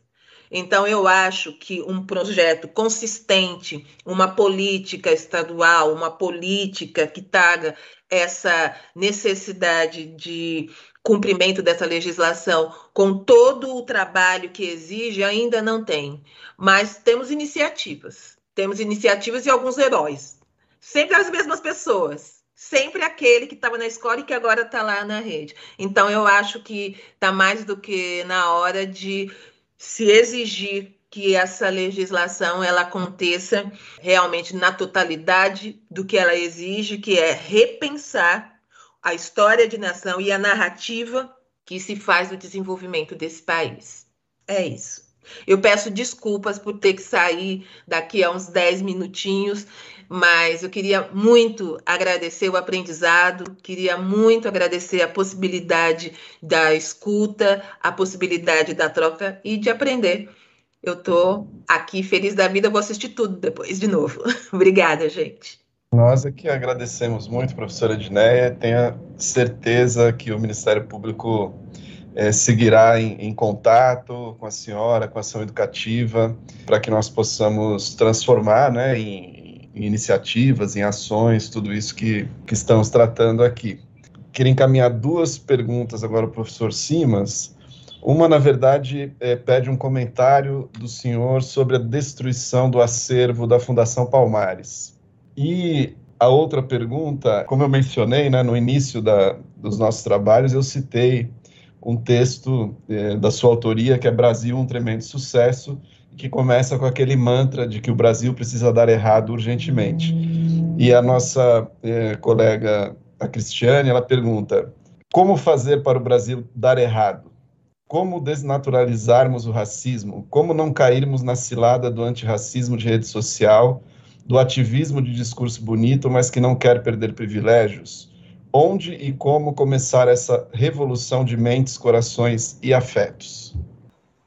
Então, eu acho que um projeto consistente, uma política estadual, uma política que traga essa necessidade de cumprimento dessa legislação com todo o trabalho que exige, ainda não tem. Mas temos iniciativas. Temos iniciativas e alguns heróis. Sempre as mesmas pessoas sempre aquele que estava na escola e que agora está lá na rede. Então, eu acho que está mais do que na hora de se exigir que essa legislação ela aconteça realmente na totalidade do que ela exige, que é repensar a história de nação e a narrativa que se faz do desenvolvimento desse país. É isso. Eu peço desculpas por ter que sair daqui a uns 10 minutinhos, mas eu queria muito agradecer o aprendizado, queria muito agradecer a possibilidade da escuta, a possibilidade da troca e de aprender. Eu estou aqui feliz da vida, vou assistir tudo depois de novo. Obrigada, gente. Nós é que agradecemos muito, professora Edneia. Tenha certeza que o Ministério Público é, seguirá em, em, contato com a senhora, com a ação educativa, para que nós possamos transformar né, em, em, iniciativas, em ações, tudo isso que, que estamos tratando aqui. Queria encaminhar duas perguntas agora ao professor Simas. Uma, na verdade, é, pede um comentário do senhor sobre a destruição do acervo da Fundação Palmares. E a outra pergunta, como eu mencionei né, no início da, dos nossos trabalhos, eu citei um texto é, da sua autoria, que é Brasil, um tremendo sucesso, que começa com aquele mantra de que o Brasil precisa dar errado urgentemente. E a nossa é, colega, a Cristiane, ela pergunta, como fazer para o Brasil dar errado? como desnaturalizarmos o racismo, como não cairmos na cilada do antirracismo de rede social, do ativismo de discurso bonito, mas que não quer perder privilégios? Onde e como começar essa revolução de mentes, corações e afetos?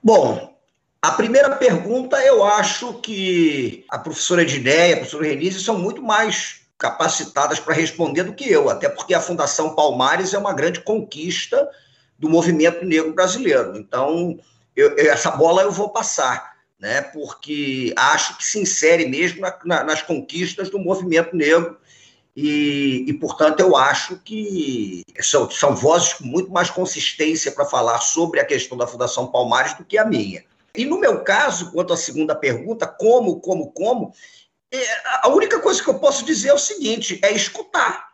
Bom, a primeira pergunta, eu acho que a professora Edneia, a professora Renise são muito mais capacitadas para responder do que eu, até porque a Fundação Palmares é uma grande conquista do movimento negro brasileiro. Então, eu, essa bola eu vou passar, né, porque acho que se insere mesmo na, na, nas conquistas do movimento negro. E, e, portanto, eu acho que são, são vozes com muito mais consistência para falar sobre a questão da Fundação Palmares do que a minha. E no meu caso, quanto à segunda pergunta, como, como, como, é, a única coisa que eu posso dizer é o seguinte: é escutar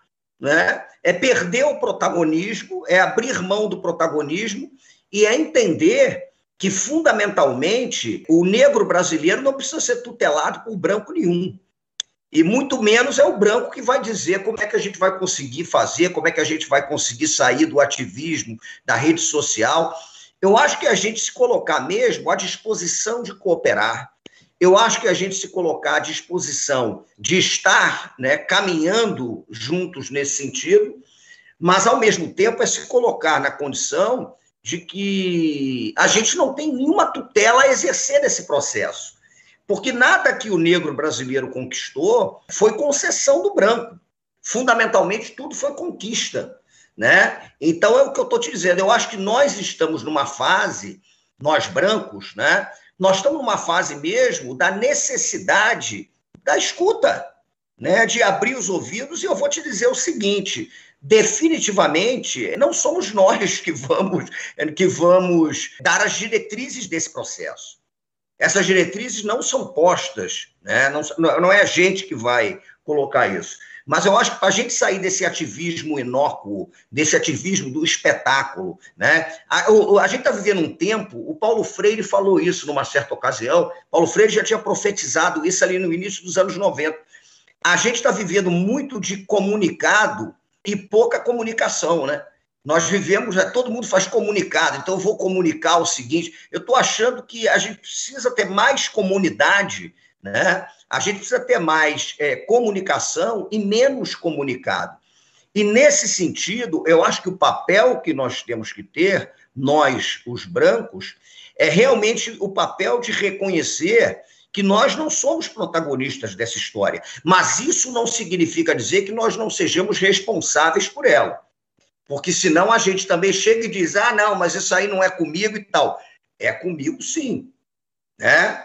né? é perder o protagonismo, é abrir mão do protagonismo e é entender que, fundamentalmente, o negro brasileiro não precisa ser tutelado por branco nenhum. E muito menos é o branco que vai dizer como é que a gente vai conseguir fazer, como é que a gente vai conseguir sair do ativismo, da rede social. Eu acho que a gente se colocar mesmo à disposição de cooperar, eu acho que a gente se colocar à disposição de estar né, caminhando juntos nesse sentido, mas, ao mesmo tempo, é se colocar na condição de que a gente não tem nenhuma tutela a exercer nesse processo. Porque nada que o negro brasileiro conquistou foi concessão do branco. Fundamentalmente, tudo foi conquista. Né? Então, é o que eu estou te dizendo. Eu acho que nós estamos numa fase, nós brancos, né, nós estamos numa fase mesmo da necessidade da escuta, né? de abrir os ouvidos, e eu vou te dizer o seguinte: definitivamente não somos nós que vamos, que vamos dar as diretrizes desse processo. Essas diretrizes não são postas, né? não, não é a gente que vai colocar isso. Mas eu acho que para a gente sair desse ativismo inócuo, desse ativismo do espetáculo, né? A, a gente está vivendo um tempo, o Paulo Freire falou isso numa certa ocasião, Paulo Freire já tinha profetizado isso ali no início dos anos 90. A gente está vivendo muito de comunicado e pouca comunicação, né? Nós vivemos, né, todo mundo faz comunicado, então eu vou comunicar o seguinte: eu estou achando que a gente precisa ter mais comunidade né? A gente precisa ter mais é, comunicação e menos comunicado. E nesse sentido, eu acho que o papel que nós temos que ter, nós, os brancos, é realmente o papel de reconhecer que nós não somos protagonistas dessa história. Mas isso não significa dizer que nós não sejamos responsáveis por ela. Porque senão a gente também chega e diz: ah, não, mas isso aí não é comigo e tal. É comigo sim. Né?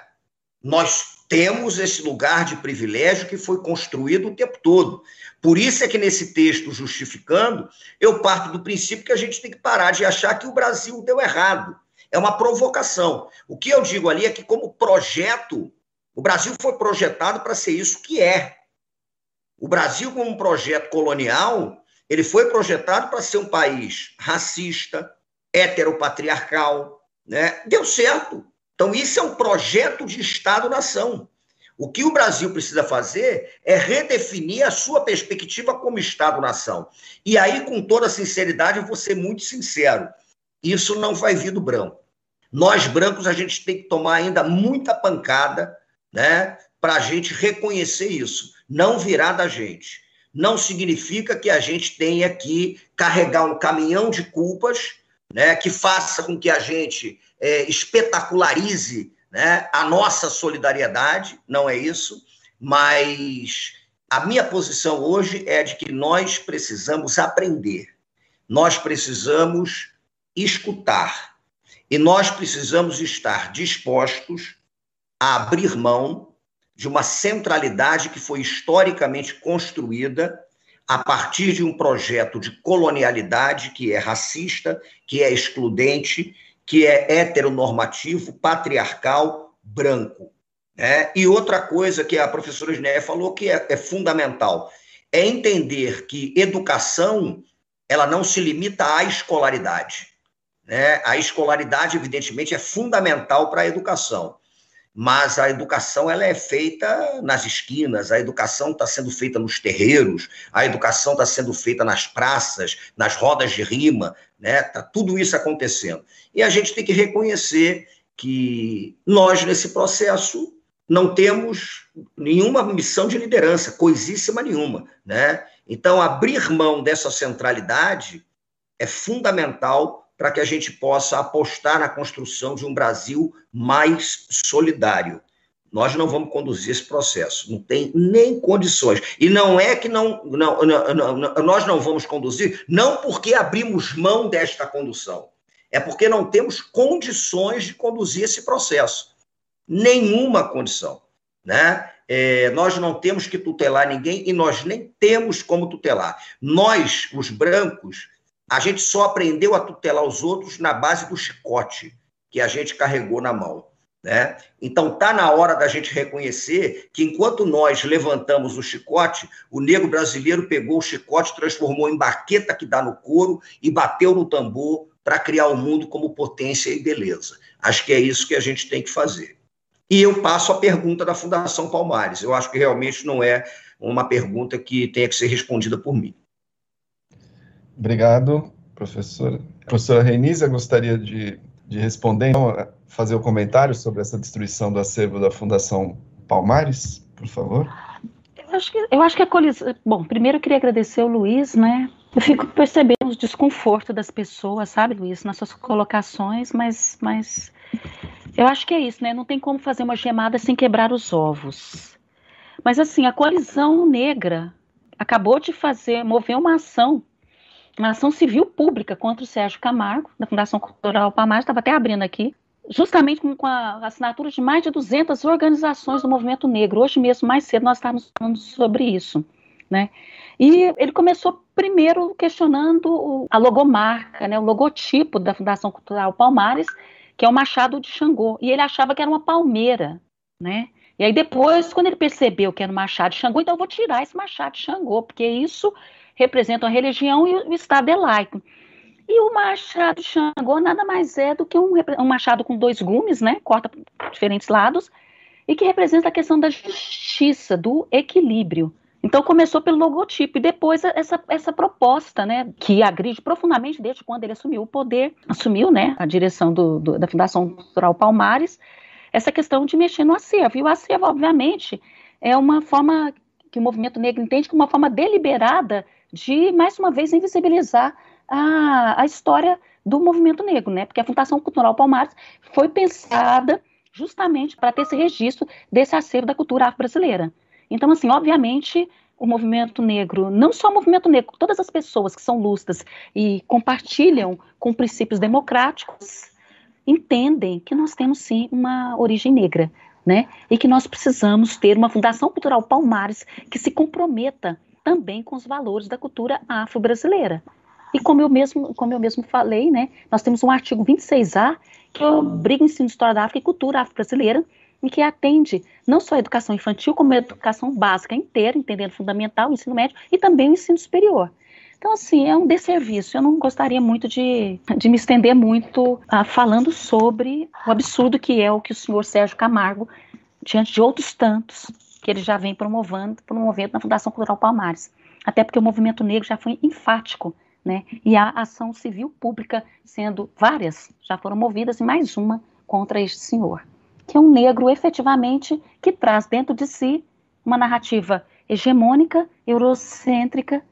Nós temos esse lugar de privilégio que foi construído o tempo todo. Por isso é que nesse texto justificando, eu parto do princípio que a gente tem que parar de achar que o Brasil deu errado. É uma provocação. O que eu digo ali é que, como projeto, o Brasil foi projetado para ser isso que é. O Brasil, como um projeto colonial, ele foi projetado para ser um país racista, heteropatriarcal, né? Deu certo. Então, isso é um projeto de Estado-nação. O que o Brasil precisa fazer é redefinir a sua perspectiva como Estado-nação. E aí, com toda sinceridade, eu vou ser muito sincero: isso não vai vir do branco. Nós, brancos, a gente tem que tomar ainda muita pancada, né? Para a gente reconhecer isso. Não virar da gente. Não significa que a gente tenha que carregar um caminhão de culpas, né? Que faça com que a gente é, espetacularize né, a nossa solidariedade, não é isso, mas a minha posição hoje é de que nós precisamos aprender, nós precisamos escutar e nós precisamos estar dispostos a abrir mão de uma centralidade que foi historicamente construída a partir de um projeto de colonialidade que é racista, que é excludente, que é heteronormativo, patriarcal, branco. Né? E outra coisa que a professora Ginéia falou que é, é fundamental é entender que educação ela não se limita à escolaridade. Né? A escolaridade, evidentemente, é fundamental para a educação, mas a educação ela é feita nas esquinas, a educação está sendo feita nos terreiros, a educação está sendo feita nas praças, nas rodas de rima, né? Tá tudo isso acontecendo. E a gente tem que reconhecer que nós, nesse processo, não temos nenhuma missão de liderança, coisíssima nenhuma, né? Então, abrir mão dessa centralidade é fundamental para que a gente possa apostar na construção de um Brasil mais solidário. Nós não vamos conduzir esse processo, não tem nem condições. E não é que não, não, não, não, nós não vamos conduzir, não porque abrimos mão desta condução, é porque não temos condições de conduzir esse processo. Nenhuma condição. Né? É, nós não temos que tutelar ninguém e nós nem temos como tutelar. Nós, os brancos, a gente só aprendeu a tutelar os outros na base do chicote que a gente carregou na mão. Né? Então tá na hora da gente reconhecer que enquanto nós levantamos o chicote, o negro brasileiro pegou o chicote, transformou em baqueta que dá no couro e bateu no tambor para criar o mundo como potência e beleza. Acho que é isso que a gente tem que fazer. E eu passo a pergunta da Fundação Palmares. Eu acho que realmente não é uma pergunta que tenha que ser respondida por mim. Obrigado, professora. Professora Renísia, gostaria de, de responder, então, fazer o um comentário sobre essa destruição do acervo da Fundação Palmares, por favor? Eu acho que, eu acho que a colisão. Bom, primeiro eu queria agradecer o Luiz, né? Eu fico percebendo os desconfortos das pessoas, sabe, Luiz, nas suas colocações, mas, mas eu acho que é isso, né? Não tem como fazer uma gemada sem quebrar os ovos. Mas assim, a coalizão negra acabou de fazer, mover uma ação uma ação civil pública contra o Sérgio Camargo, da Fundação Cultural Palmares, estava até abrindo aqui, justamente com, a assinatura de mais de 200 organizações do movimento negro. Hoje mesmo, mais cedo, nós estávamos falando sobre isso. Né? E ele começou primeiro questionando a logomarca, né, o logotipo da Fundação Cultural Palmares, que é o Machado de Xangô. E ele achava que era uma palmeira. Né? E aí depois, quando ele percebeu que era um Machado de Xangô, então eu vou tirar esse Machado de Xangô, porque isso representam a religião e o Estado é laico. E o machado Xangô nada mais é do que um, um machado com dois gumes, né? Corta diferentes lados, e que representa a questão da justiça, do equilíbrio. Então começou pelo logotipo e depois essa, essa proposta, né, que agride profundamente desde quando ele assumiu o poder, assumiu, né, a direção do, do, da Fundação Cultural Palmares, essa questão de mexer no acervo. E o acervo, obviamente, é uma forma que o movimento negro entende como uma forma deliberada de, mais uma vez, invisibilizar a, a história do movimento negro, né? Porque a Fundação Cultural Palmares foi pensada justamente para ter esse registro desse acervo da cultura afro-brasileira. Então, assim, obviamente, o movimento negro, não só o movimento negro, todas as pessoas que são lustras e compartilham com princípios democráticos, entendem que nós temos sim uma origem negra, né? E que nós precisamos ter uma Fundação Cultural Palmares que se comprometa também com os valores da cultura afro-brasileira. E como eu mesmo, como eu mesmo falei, né, nós temos um artigo 26A que obriga o ensino de história da África e cultura afro-brasileira e que atende não só a educação infantil, como a educação básica inteira, entendendo fundamental, o ensino médio e também o ensino superior. Então, assim, é um desserviço. Eu não gostaria muito de, de me estender muito uh, falando sobre o absurdo que é o que o senhor Sérgio Camargo, diante de outros tantos, que ele já vem promovendo, promovendo na Fundação Cultural Palmares. Até porque o movimento negro já foi enfático né? E a ação civil pública sendo várias, já foram movidas e mais uma contra este senhor, que é um negro efetivamente que traz dentro de si uma narrativa hegemônica, eurocêntrica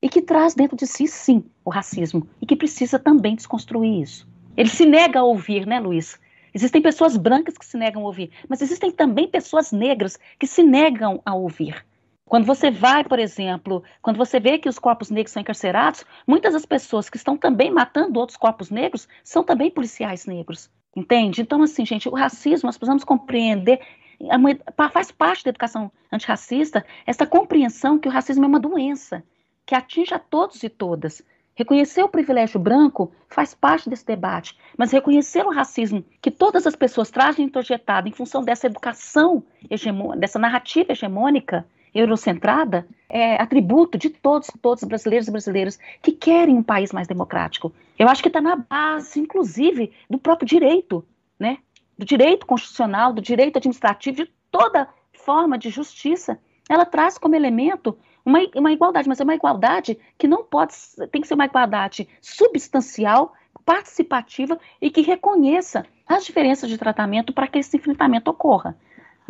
e que traz dentro de si, sim, o racismo e que precisa também desconstruir isso. Ele se nega a ouvir, né, Luiz? Existem pessoas brancas que se negam a ouvir, mas existem também pessoas negras que se negam a ouvir. Quando você vai, por exemplo, quando você vê que os corpos negros são encarcerados, muitas das pessoas que estão também matando outros corpos negros são também policiais negros. Entende? Então, assim, gente, o racismo, nós precisamos compreender, faz parte da educação antirracista, essa compreensão que o racismo é uma doença, que atinge a todos e todas. Reconhecer o privilégio branco faz parte desse debate, mas reconhecer o racismo que todas as pessoas trazem introjetado em função dessa educação, dessa narrativa hegemônica, eurocentrada, é atributo de todos, todos brasileiros e brasileiras que querem um país mais democrático. Eu acho que está na base, inclusive, do próprio direito, né? do direito constitucional, do direito administrativo, de toda forma de justiça. Ela traz como elemento uma, uma igualdade, mas é uma igualdade que não pode, tem que ser uma igualdade substancial, participativa e que reconheça as diferenças de tratamento para que esse enfrentamento ocorra.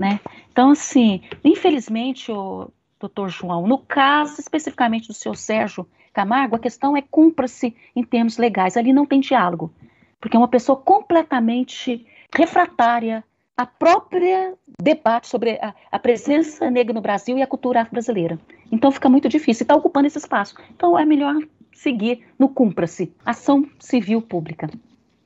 Né? Então, assim, infelizmente, o doutor João, no caso especificamente do seu Sérgio Camargo, a questão é cumpra-se em termos legais. Ali não tem diálogo, porque é uma pessoa completamente refratária a própria debate sobre a, a, presença negra no Brasil e a cultura afro-brasileira. Então fica muito difícil, está ocupando esse espaço. Então é melhor seguir no cumpra-se, ação civil pública.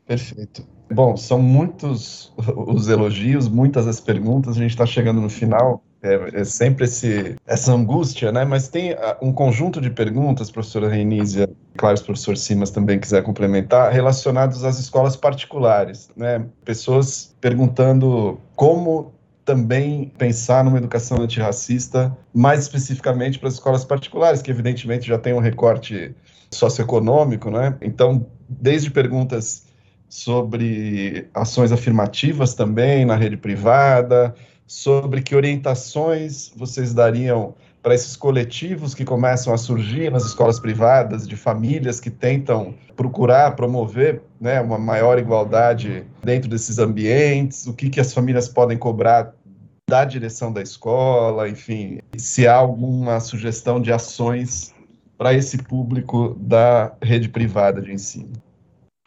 Perfeito. Bom, são muitos os elogios, muitas as perguntas, a gente está chegando no final. É, é, sempre esse, essa angústia, né? Mas tem uh, um conjunto de perguntas, professora Reinísia, claro, o professor Simas também quiser complementar, relacionados às escolas particulares, né? Pessoas perguntando como também pensar numa educação antirracista, mais especificamente para as escolas particulares, que evidentemente já tem um recorte socioeconômico, né? Então, desde perguntas sobre ações afirmativas também na rede privada, sobre que orientações vocês dariam para esses coletivos que começam a surgir nas escolas privadas, de famílias que tentam procurar promover né, uma maior igualdade dentro desses ambientes, o que, que as famílias podem cobrar da direção da escola, enfim, se há alguma sugestão de ações para esse público da rede privada de ensino.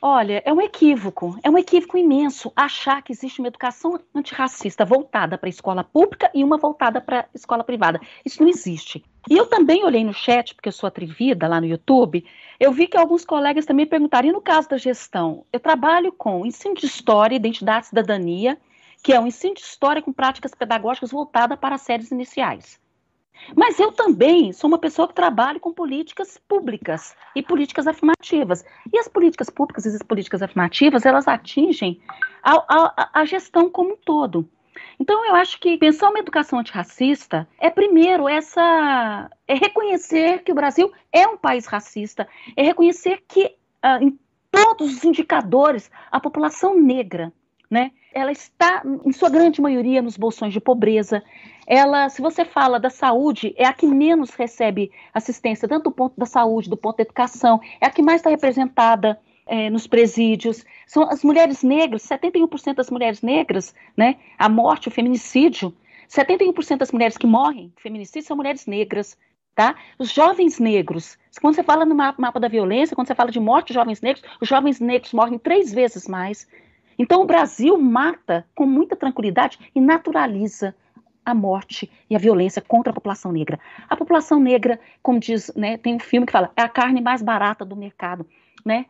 Olha, é um equívoco, é um equívoco imenso achar que existe uma educação antirracista voltada para a escola pública e uma voltada para a escola privada. Isso não existe. E eu também olhei no chat, porque eu sou atrevida lá no YouTube, eu vi que alguns colegas também perguntaram, e no caso da gestão, eu trabalho com ensino de história, identidade e cidadania, que é um ensino de história com práticas pedagógicas voltada para as séries iniciais. Mas eu também sou uma pessoa que trabalha com políticas públicas e políticas afirmativas. E as políticas públicas e as políticas afirmativas, elas atingem a, a, a gestão como um todo. Então, eu acho que pensar uma educação antirracista é, primeiro, essa é reconhecer que o Brasil é um país racista, é reconhecer que, uh, em todos os indicadores, a população negra, né, ela está, em sua grande maioria, nos bolsões de pobreza, ela, se você fala da saúde, é a que menos recebe assistência, tanto do ponto da saúde, do ponto da educação, é a que mais está representada é, nos presídios. São as mulheres negras, 71% das mulheres negras, né, a morte, o feminicídio, 71% das mulheres que morrem feminicídio são mulheres negras. Tá? Os jovens negros, quando você fala no mapa da violência, quando você fala de morte de jovens negros, os jovens negros morrem três vezes mais. Então o Brasil mata com muita tranquilidade e naturaliza a morte e a violência contra a população negra. A população negra, como diz, né, tem um filme que fala, é a carne mais barata do mercado, né?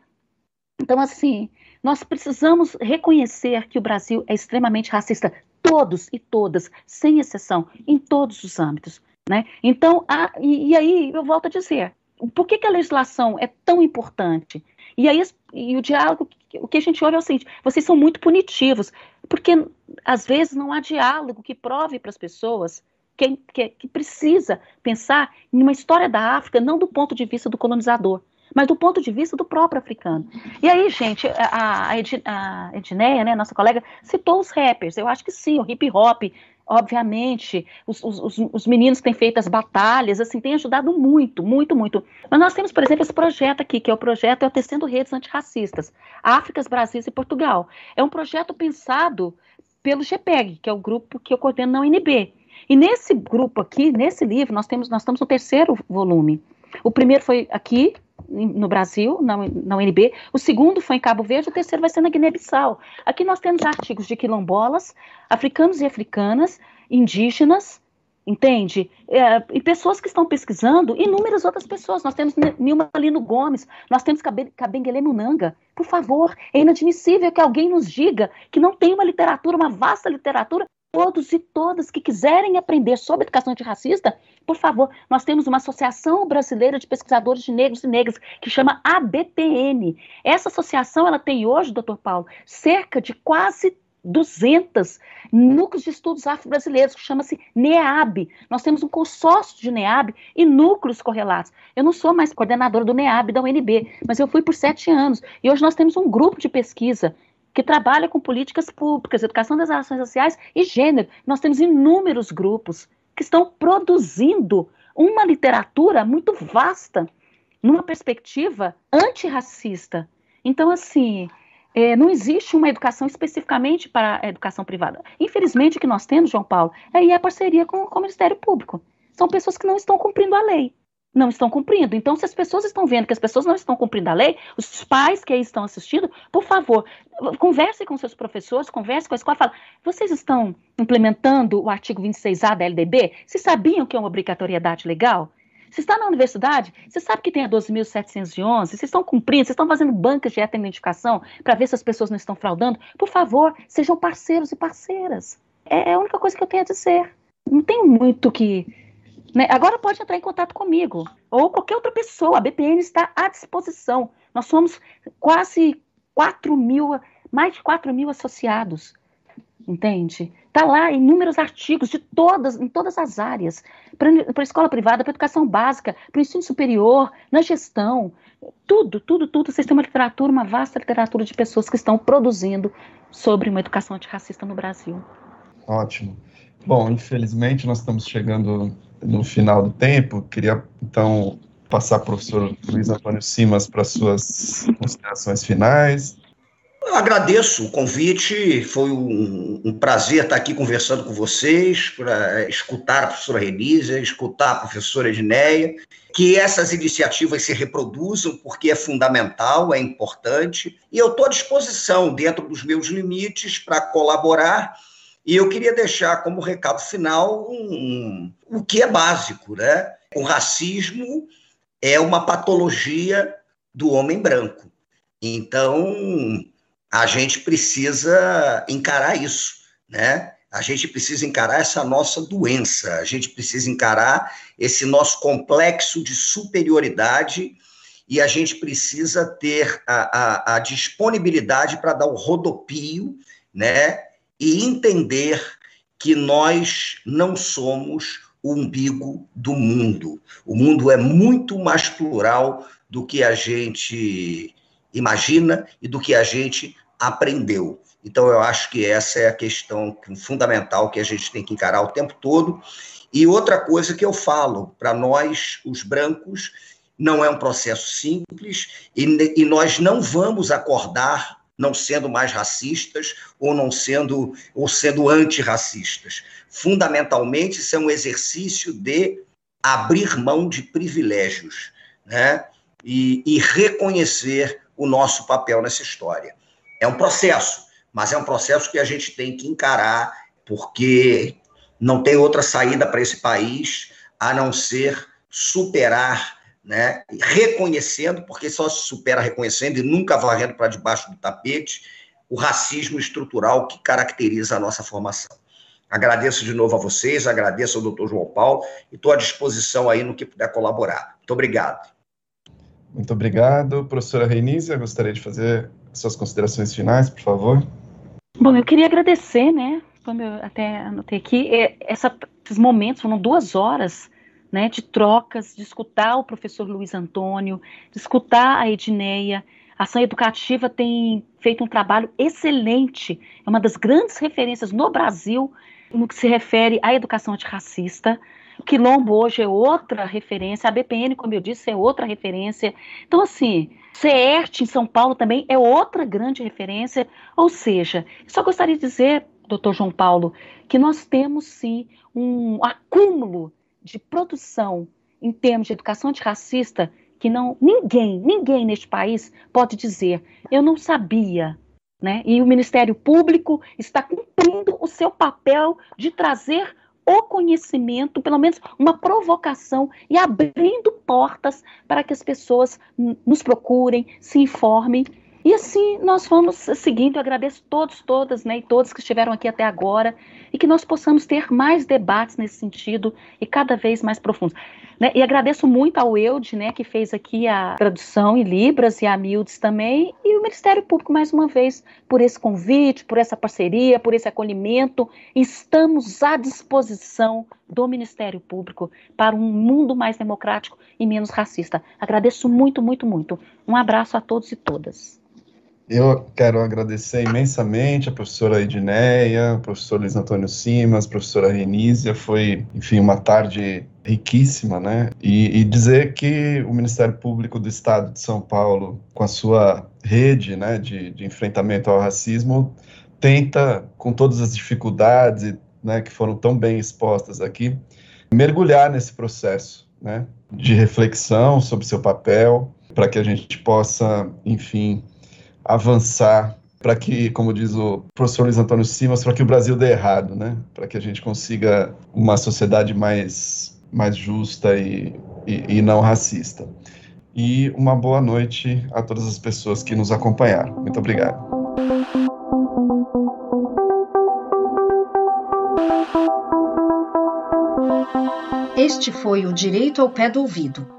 Então, assim, nós precisamos reconhecer que o Brasil é extremamente racista, todos e todas, sem exceção, em todos os âmbitos, né? Então, a, e, e, aí eu volto a dizer, por que, que a legislação é tão importante? E aí e o diálogo, o que a gente ouve é o seguinte: vocês são muito punitivos, porque às vezes não há diálogo que prove para as pessoas que, que, que, precisa pensar em uma história da África não do ponto de vista do colonizador, mas do ponto de vista do próprio africano. E aí, gente, a, a Edneia, né, nossa colega, citou os rappers. Eu acho que sim, o hip hop. Obviamente, os, os, os, meninos que têm feito as batalhas, assim, têm ajudado muito, muito, muito. Mas nós temos, por exemplo, esse projeto aqui, que é o projeto é Tecendo Redes Antirracistas, Áfricas, Brasil e Portugal. É um projeto pensado pelo GPEG, que é o grupo que eu coordeno na UNB. E nesse grupo aqui, nesse livro, nós temos, nós estamos no terceiro volume. O primeiro foi aqui, no Brasil, na, UNB, o segundo foi em Cabo Verde, o terceiro vai ser na Guiné-Bissau. Aqui nós temos artigos de quilombolas, africanos e africanas, indígenas, entende? É, e pessoas que estão pesquisando, inúmeras outras pessoas. Nós temos Nilma Lino Gomes, nós temos Kabengele Munanga. Por favor, é inadmissível que alguém nos diga que não tem uma literatura, uma vasta literatura todos e todas que quiserem aprender sobre educação antirracista, por favor, nós temos uma Associação Brasileira de Pesquisadores de Negros e Negras, que chama ABPN. Essa associação, ela tem hoje, doutor Paulo, cerca de quase 200 núcleos de estudos afro-brasileiros, que chama-se NEAB. Nós temos um consórcio de NEAB e núcleos correlatos. Eu não sou mais coordenadora do NEAB da UNB, mas eu fui por sete anos. E hoje nós temos um grupo de pesquisa que trabalha com políticas públicas, educação das relações sociais e gênero. Nós temos inúmeros grupos que estão produzindo uma literatura muito vasta, numa perspectiva antirracista. Então, assim, é, não existe uma educação especificamente para a educação privada. Infelizmente, o que nós temos, João Paulo, é a parceria com, com o Ministério Público. São pessoas que não estão cumprindo a lei não estão cumprindo. Então, se as pessoas estão vendo que as pessoas não estão cumprindo a lei, os pais que aí estão assistindo, por favor, converse com seus professores, converse com a escola, fala, vocês estão implementando o artigo 26A da LDB? Vocês sabiam que é uma obrigatoriedade legal? Você está na universidade, você sabe que tem a 12.711, vocês estão cumprindo, vocês estão fazendo bancas de identificação para ver se as pessoas não estão fraudando. Por favor, sejam parceiros e parceiras. É, é a única coisa que eu tenho a dizer. Não tenho muito que né? Agora pode entrar em contato comigo ou qualquer outra pessoa. A BPN está à disposição. Nós somos quase 4 mil, mais de 4 mil associados. Entende? Está lá inúmeros artigos de todas, em todas as áreas, para escola privada, para educação básica, para o ensino superior, na gestão, tudo, tudo, tudo. Vocês têm uma literatura, uma vasta literatura de pessoas que estão produzindo sobre uma educação antirracista no Brasil. Ótimo. Bom, infelizmente nós estamos chegando no final do tempo. Queria, então, passar para o professor Luiz Antônio Simas para suas considerações finais. Eu agradeço o convite, foi um, um, prazer estar aqui conversando com vocês, para escutar a professora Renízia, escutar a professora Edneia, que essas iniciativas se reproduzam, porque é fundamental, é importante, e eu estou à disposição, dentro dos meus limites, para colaborar e eu queria deixar como recado final um, um, o que é básico, né? O racismo é uma patologia do homem branco. Então, a gente precisa encarar isso, né? A gente precisa encarar essa nossa doença, a gente precisa encarar esse nosso complexo de superioridade e a gente precisa ter a, a, a disponibilidade para dar o rodopio, né? E entender que nós não somos o umbigo do mundo. O mundo é muito mais plural do que a gente imagina e do que a gente aprendeu. Então, eu acho que essa é a questão fundamental que a gente tem que encarar o tempo todo. E outra coisa que eu falo para nós, os brancos, não é um processo simples e, e nós não vamos acordar não sendo mais racistas ou não sendo ou sendo antirracistas. Fundamentalmente, isso é um exercício de abrir mão de privilégios, né? E, e reconhecer o nosso papel nessa história. É um processo, mas é um processo que a gente tem que encarar, porque não tem outra saída para esse país a não ser superar né? reconhecendo, porque só se supera reconhecendo e nunca varrendo para debaixo do tapete, o racismo estrutural que caracteriza a nossa formação. Agradeço de novo a vocês, agradeço ao doutor João Paulo e estou à disposição aí no que puder colaborar. Muito obrigado. Muito obrigado. Professora Reinízia, gostaria de fazer suas considerações finais, por favor. Bom, eu queria agradecer, né, como eu até anotei aqui, é, essa, esses momentos, foram duas horas né, de trocas, de escutar o professor Luiz Antônio, de escutar a Edneia. A ação educativa tem feito um trabalho excelente, é uma das grandes referências no Brasil no que se refere à educação antirracista. O Quilombo hoje é outra referência, a BPN, como eu disse, é outra referência. Então, assim, CERT em São Paulo também é outra grande referência. Ou seja, só gostaria de dizer, doutor João Paulo, que nós temos sim um acúmulo de produção em termos de educação antirracista que não ninguém, ninguém neste país pode dizer, eu não sabia. Né? E o Ministério Público está cumprindo o seu papel de trazer o conhecimento, pelo menos uma provocação e abrindo portas para que as pessoas nos procurem, se informem. E assim nós vamos seguindo. Eu agradeço todos, todas, né, e todos que estiveram aqui até agora e que nós possamos ter mais debates nesse sentido e cada vez mais profundos. Né? E agradeço muito ao Eude, né, que fez aqui a tradução em Libras, e a Mildes também, e o Ministério Público, mais uma vez, por esse convite, por essa parceria, por esse acolhimento. Estamos à disposição do Ministério Público para um mundo mais democrático e menos racista. Agradeço muito, muito, muito. Um abraço a todos e todas. Eu quero agradecer imensamente a professora Edneia, o professor Luiz Antônio Simas, a professora Renísia. Foi, enfim, uma tarde riquíssima, né? E, e, dizer que o Ministério Público do Estado de São Paulo, com a sua rede né, de, de enfrentamento ao racismo, tenta, com todas as dificuldades né, que foram tão bem expostas aqui, mergulhar nesse processo né, de reflexão sobre seu papel, para que a gente possa, enfim, avançar para que, como diz o professor Luiz Antônio Simas, para que o Brasil dê errado, né? Para que a gente consiga uma sociedade mais, mais justa e, e, e não racista. E uma boa noite a todas as pessoas que nos acompanharam. Muito obrigado. Este foi o Direito ao Pé do Ouvido